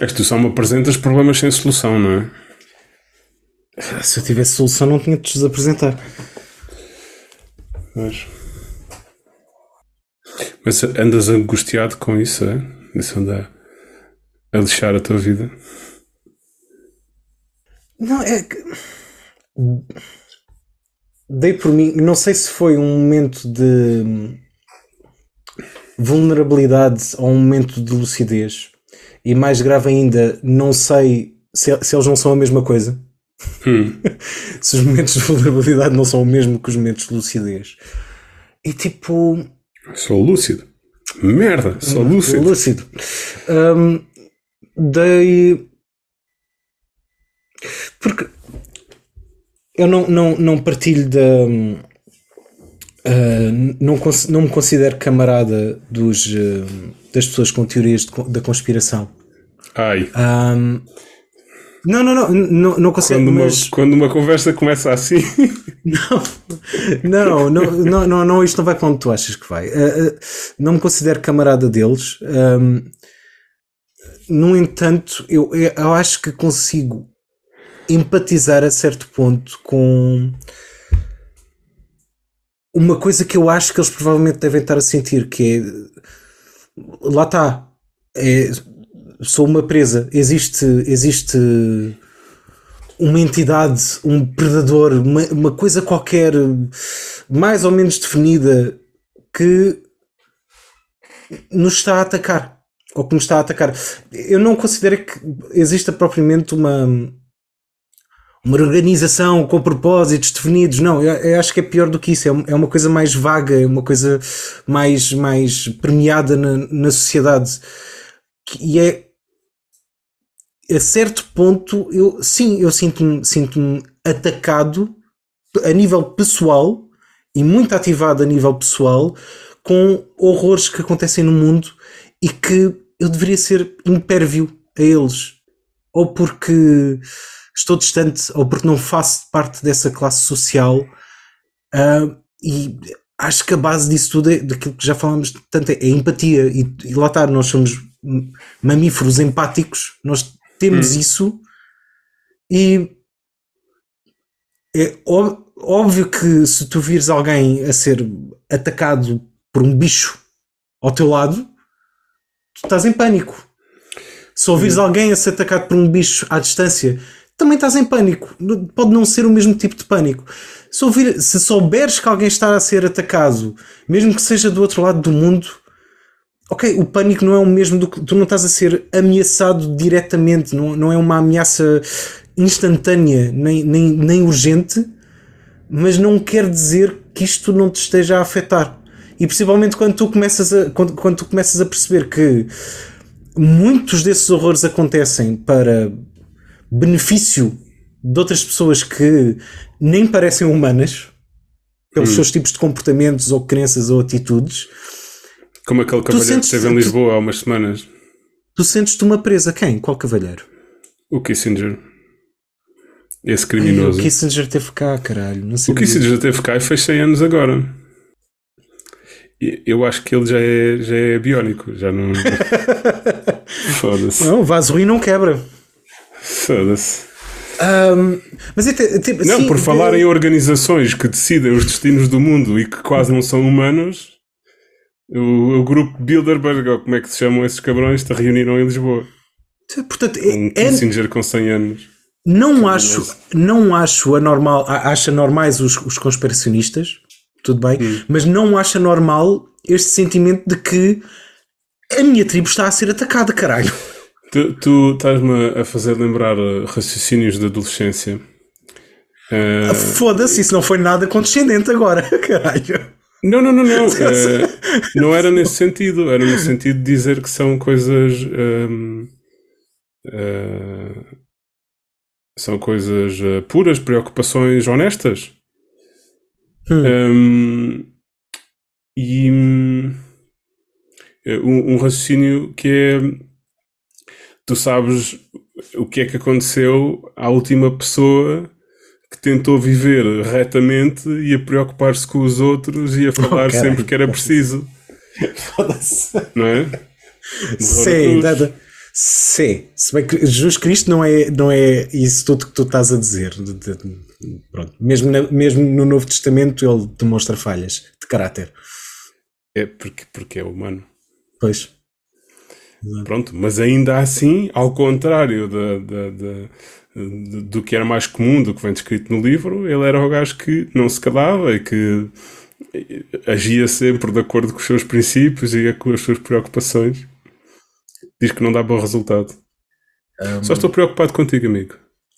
É que tu só me apresentas problemas sem solução, não é? Se eu tivesse solução, não tinha de te apresentar. Mas... Mas andas angustiado com isso, é? Isso anda a lixar a tua vida? Não, é que. Dei por mim, não sei se foi um momento de vulnerabilidade ou um momento de lucidez. E mais grave ainda, não sei se, se eles não são a mesma coisa. Hum. se os momentos de vulnerabilidade não são o mesmo que os momentos de lucidez. E tipo, Sou lúcido. Merda, sou lúcido. Lúcido. Um, dei. Porque eu não, não, não partilho da. Uh, não, não me considero camarada dos, uh, das pessoas com teorias de, da conspiração. Ai. Um, não, não, não, não, não consigo. Quando, mas... uma, quando uma conversa começa assim. não, não, não, não, não, isto não vai para onde tu achas que vai. Uh, uh, não me considero camarada deles. No entanto, eu, eu acho que consigo empatizar a certo ponto com uma coisa que eu acho que eles provavelmente devem estar a sentir, que é lá está é, sou uma presa. Existe, existe uma entidade, um predador, uma, uma coisa qualquer mais ou menos definida que nos está a atacar. Ou que nos está a atacar. Eu não considero que exista propriamente uma uma organização com propósitos definidos. Não, eu, eu, acho que é pior do que isso. É, é uma coisa mais vaga, é uma coisa mais, mais premiada na, na sociedade. E é. A certo ponto, eu sim, eu sinto-me sinto atacado a nível pessoal e muito ativado a nível pessoal com horrores que acontecem no mundo e que eu deveria ser impérvio a eles. Ou porque estou distante ou porque não faço parte dessa classe social. Uh, e acho que a base disso tudo é daquilo que já falamos tanto é, é empatia. E, e, lá está, nós somos mamíferos empáticos, nós temos hum. isso e é óbvio que se tu vires alguém a ser atacado por um bicho ao teu lado, tu estás em pânico. Se ouvires hum. alguém a ser atacado por um bicho à distância, também estás em pânico. Pode não ser o mesmo tipo de pânico. Se, ouvir, se souberes que alguém está a ser atacado, mesmo que seja do outro lado do mundo, ok, o pânico não é o mesmo do que tu não estás a ser ameaçado diretamente, não, não é uma ameaça instantânea nem, nem, nem urgente, mas não quer dizer que isto não te esteja a afetar. E principalmente quando tu começas a, quando, quando tu começas a perceber que muitos desses horrores acontecem para benefício de outras pessoas que nem parecem humanas pelos hum. seus tipos de comportamentos ou crenças ou atitudes. Como aquele cavalheiro que esteve em Lisboa há umas semanas. Tu sentes-te uma presa. Quem? Qual cavalheiro? O Kissinger. Esse criminoso. Ai, o Kissinger teve cá, caralho. Não sei o Kissinger teve cá e fez 100 anos agora. Eu acho que ele já é, já é biónico. Já não. Foda-se. Não, o vaso ruim não quebra. Foda-se. Um, mas é, tipo, não, sim, por falar em organizações que decidem os destinos do mundo e que quase não são humanos, o, o grupo Bilderberg, ou como é que se chamam esses cabrões, se reuniram em Lisboa. Portanto, um é, Kissinger com 100 anos. Não acho, não acho anormal, acha normais os, os conspiracionistas, tudo bem, hum. mas não acha normal este sentimento de que a minha tribo está a ser atacada, caralho. Tu, tu estás-me a fazer lembrar uh, raciocínios da adolescência. Uh... Foda-se, isso não foi nada condescendente agora, caralho. Não, não, não, não. uh, não era nesse sentido. Era no sentido de dizer que são coisas. Um, uh, são coisas uh, puras, preocupações honestas. Hum. Um, e um, um raciocínio que é tu sabes o que é que aconteceu à última pessoa que tentou viver retamente e a preocupar-se com os outros e a falar oh, sempre que era preciso. não é? Sim, nada. Sim, se bem que Jesus Cristo não é, não é isso tudo que tu estás a dizer. Pronto. Mesmo, na, mesmo no Novo Testamento ele demonstra falhas de caráter. É porque, porque é humano. Pois. Pronto, mas ainda assim, ao contrário de, de, de, do que era mais comum, do que vem descrito no livro, ele era o gajo que não se calava e que agia sempre de acordo com os seus princípios e com as suas preocupações. Diz que não dá bom resultado. Um... Só estou preocupado contigo, amigo.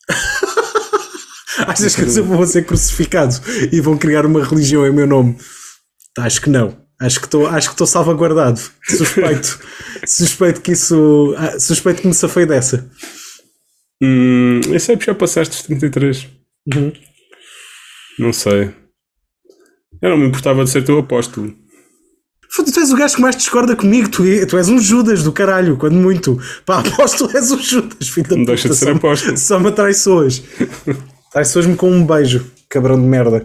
Achas que eu vou ser crucificado e vão criar uma religião em meu nome? Acho que não. Acho que estou acho que estou salvaguardado. Suspeito. suspeito que isso. Ah, suspeito que me safei dessa. Hum, eu sei que já passaste os 33. Uhum. Não sei. Eu não me importava de ser teu apóstolo. Foda, tu és o gajo que mais discorda comigo. Tu, tu és um Judas do caralho, quando muito. Pá, apóstolo és um Judas, filho da Não deixa de ser apóstolo. Só me traiçoas. Traiçoas-me com um beijo, cabrão de merda.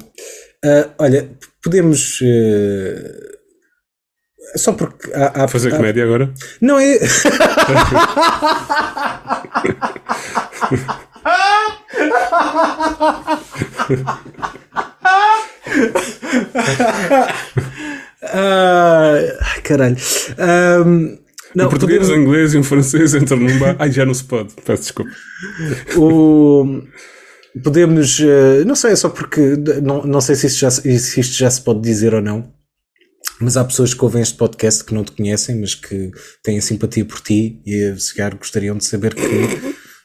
Uh, olha, podemos. Uh só porque há, há fazer há, comédia agora? Não é. ah, caralho. Um, Não, um português, um inglês e um francês entram num bar. Ai, já não se pode. Peço desculpa. O- podemos, eh, não sei, é só porque não, não sei se isto, já, se isto já se pode dizer ou não, mas há pessoas que ouvem este podcast que não te conhecem, mas que têm simpatia por ti e se calhar gostariam de saber que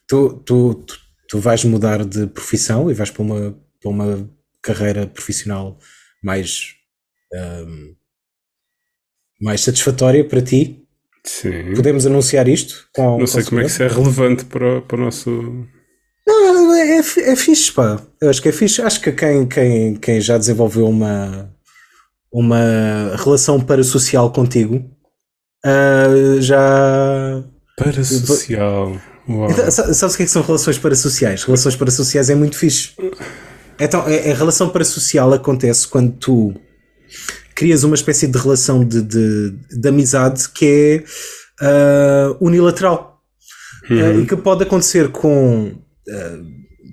tu, tu, tu, tu vais mudar de profissão e vais para uma, para uma carreira profissional mais, ahm, mais satisfatória para ti. Sim. Podemos anunciar isto? Com, Não sei como é que isso é relevante para, o- para o nosso. Não, é, fi- é fixe, pá. Eu acho que é fixe. Acho que quem, quem, quem já desenvolveu uma, uma relação parasocial contigo ah, já. Parasocial. Uau. Então, sa- sabes o que é que são relações parasociais? Relações parasociais é muito fixe. Então, a, a relação parasocial acontece quando tu crias uma espécie de relação de, de, de amizade que é ah, unilateral. Ah, e que pode acontecer com ah,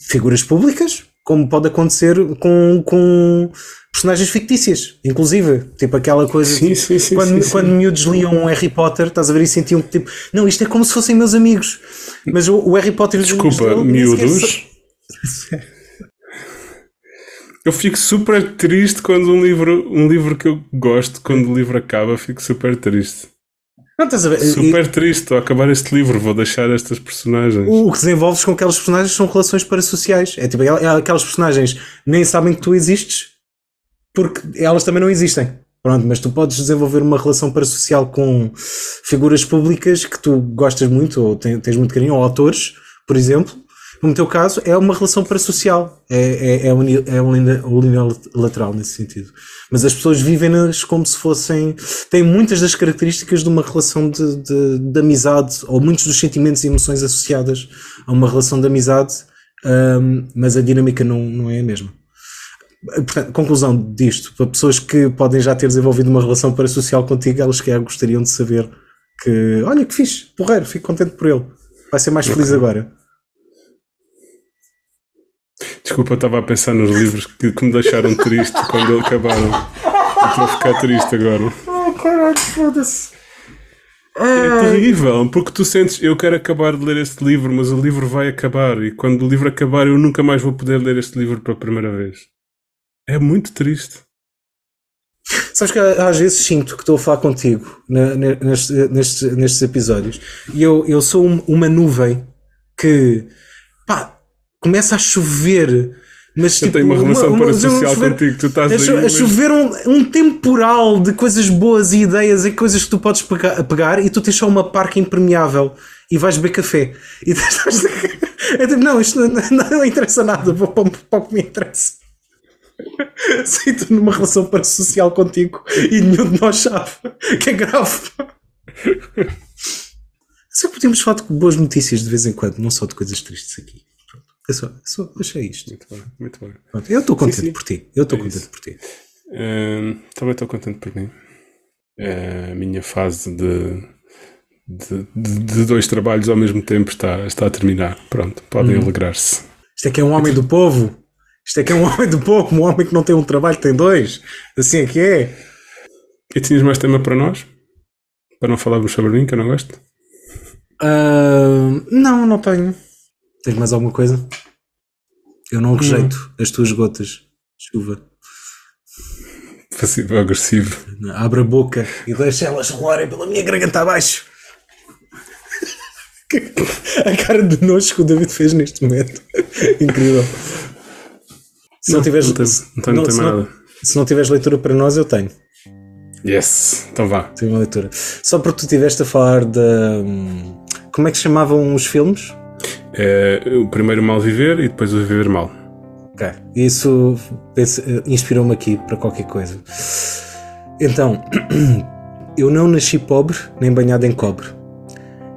figuras públicas, como pode acontecer com, com personagens fictícias, inclusive. Tipo aquela coisa. Sim, tipo, sim, sim, quando, sim, quando miúdos liam um Harry Potter, estás a ver e sentiam que tipo, não, isto é como se fossem meus amigos. Mas o, o Harry Potter Desculpa, dele miúdos. Eu fico super triste quando um livro, um livro que eu gosto, quando o livro acaba, fico super triste. Não estás a ver? Super triste, estou a acabar este livro, vou deixar estas personagens. O que desenvolves com aquelas personagens são relações parasociais. É tipo, é- aquelas personagens nem sabem que tu existes porque elas também não existem. Pronto, mas tu podes desenvolver uma relação parasocial com figuras públicas que tu gostas muito ou ten- tens muito carinho, ou autores, por exemplo. No teu caso, é uma relação parasocial. É, é, é, uni, é uni- unilateral nesse sentido. Mas as pessoas vivem-nas como se fossem. têm muitas das características de uma relação de, de, de amizade, ou muitos dos sentimentos e emoções associadas a uma relação de amizade, hum, mas a dinâmica não, não é a mesma. Portanto, conclusão disto, para pessoas que podem já ter desenvolvido uma relação parasocial contigo, elas que gostariam de saber que, olha que fixe, porreiro, fico contente por ele. Vai ser mais feliz agora. Desculpa, eu estava a pensar nos livros que, que me deixaram triste quando eles acabaram. Estou a ficar triste agora. Oh, caralho, foda-se. É terrível, porque tu sentes, eu quero acabar de ler este livro, mas o livro vai acabar, e quando o livro acabar, eu nunca mais vou poder ler este livro pela primeira vez. É muito triste. Sabes que às vezes sinto que estou a falar contigo na- ne- nestes, nestes, nestes episódios e eu, eu sou um- uma nuvem que pá, começa a chover, mas Eu tipo, tenho uma relação parasocial chover- contigo, tu estás a, aí, cho- a mas- chover um, um temporal de coisas boas e ideias e coisas que tu podes pegar, pegar e tu tens só uma parca impermeável e vais beber café. E estás- é tipo, não, isto não, não- não interessa nada, vou para, para o que me interessa. Sinto numa relação parasocial contigo e nenhum de nós sabe que é grave. Só podemos falar de boas notícias de vez em quando, não só de coisas tristes aqui. Eu só, só achei isto. Muito bem, muito bem. Pronto, Eu estou contente sim. por ti. Eu estou É contente isso. por ti. Hum, também estou contente por mim. É, a minha fase de, de, de- de dois trabalhos ao mesmo tempo está, está a terminar. Pronto, podem alegrar-se. Isto é que é um homem do povo. Isto é que é um homem do povo, um homem que não tem um trabalho, tem dois. Assim é que é. E tinhas mais tema para nós? Para não falarmos sobre mim, que eu não gosto? Ah, não, não tenho. Tens mais alguma coisa? Eu não rejeito as tuas gotas de chuva. Passivo-agressivo. Abre a boca e deixa elas rolarem pela minha garganta abaixo. A cara de nojo que o David fez neste momento. Incrível. Se não, tiveres, não tem- se- não tem- não tem se nada. se não tiveres leitura para nós, eu tenho. Yes, então vá. Tenho uma leitura. Só porque tu estiveste a falar da. hum, Como é que se chamavam os filmes? É, o primeiro mal viver e depois o viver mal. Ok. Isso eh, inspirou-me aqui para qualquer coisa. Então, eu não nasci pobre nem banhado em cobre.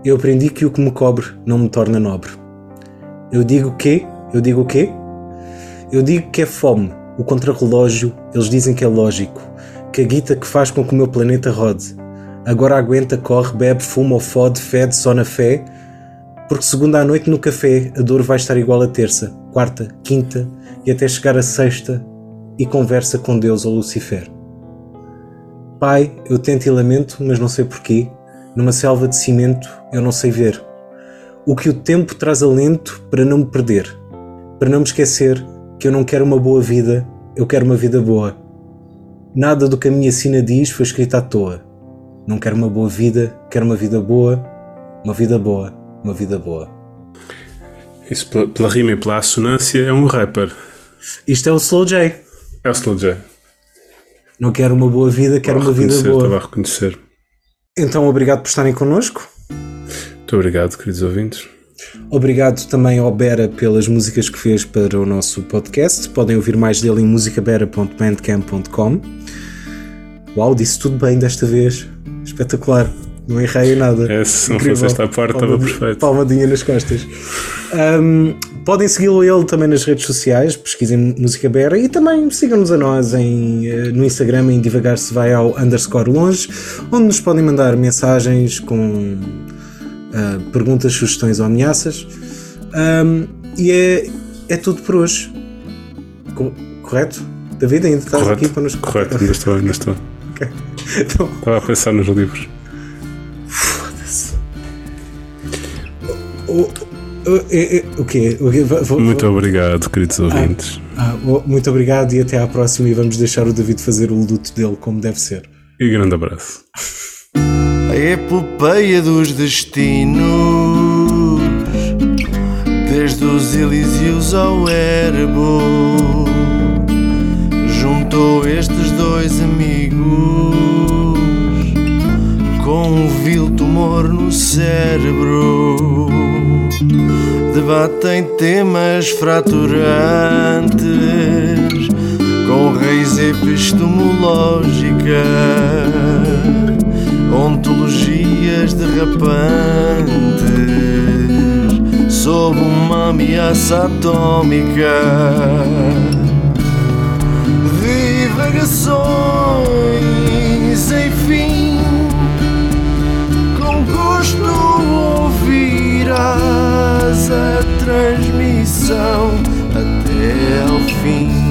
Eu aprendi que o que me cobre não me torna nobre. Eu digo que, eu digo o quê? Eu digo que é fome, o contrarrelógio, eles dizem que é lógico, que a guita que faz com que o meu planeta rode. Agora aguenta, corre, bebe, fuma ou fode, fede só na fé, porque segunda à noite no café a dor vai estar igual a terça, quarta, quinta e até chegar a sexta e conversa com Deus ou Lucifer. Pai, eu tento e lamento, mas não sei porquê. Numa selva de cimento eu não sei ver. O que o tempo traz alento para não me perder. Para não me esquecer que eu não quero uma boa vida, eu quero uma vida boa. Nada do que a minha sina diz foi escrito à toa. Não quero uma boa vida, quero uma vida boa, uma vida boa, uma vida boa. Isso pela, pela rima e pela assonância é um rapper. Isto é o Slow J. É o Slow J. Não quero uma boa vida, quero uma vida Reconhecer, Estava boa. a reconhecer. Então, obrigado por estarem connosco. Muito obrigado, queridos ouvintes. Obrigado também ao Bera pelas músicas que fez para o nosso podcast. Podem ouvir mais dele em musicabera.bandcamp.com. Uau, disse tudo bem desta vez. Espetacular. Não errei em nada. É, se não fosse esta parte, estava perfeito. Palmadinha nas costas. Um, podem segui-lo ele também nas redes sociais, pesquisem Música Bera e também sigam-nos a nós em, eh, no Instagram em Divagar se vai ao underscore longe, onde nos podem mandar mensagens com ah, perguntas, sugestões ou ameaças. Um, e é, é tudo por hoje. Co- correto? David, ainda estás Correto, aqui para nos correto, ainda estou, ainda estou. Então, Estava a pensar nos livros. O, o, o quê? O quê? Vou- vou- Muito obrigado, queridos ouvintes. Ah, bom, muito obrigado e até à próxima. E vamos deixar o David fazer o luto dele como deve ser. E grande abraço. A epopeia dos destinos, desde os Elíseos ao Erebo, juntou estes dois amigos um vil tumor no cérebro. Debatem temas fraturantes com raiz epistemológica, ontologias derrapantes sob uma ameaça atômica. Divagações, enfim, ouvirás a transmissão até ao fim.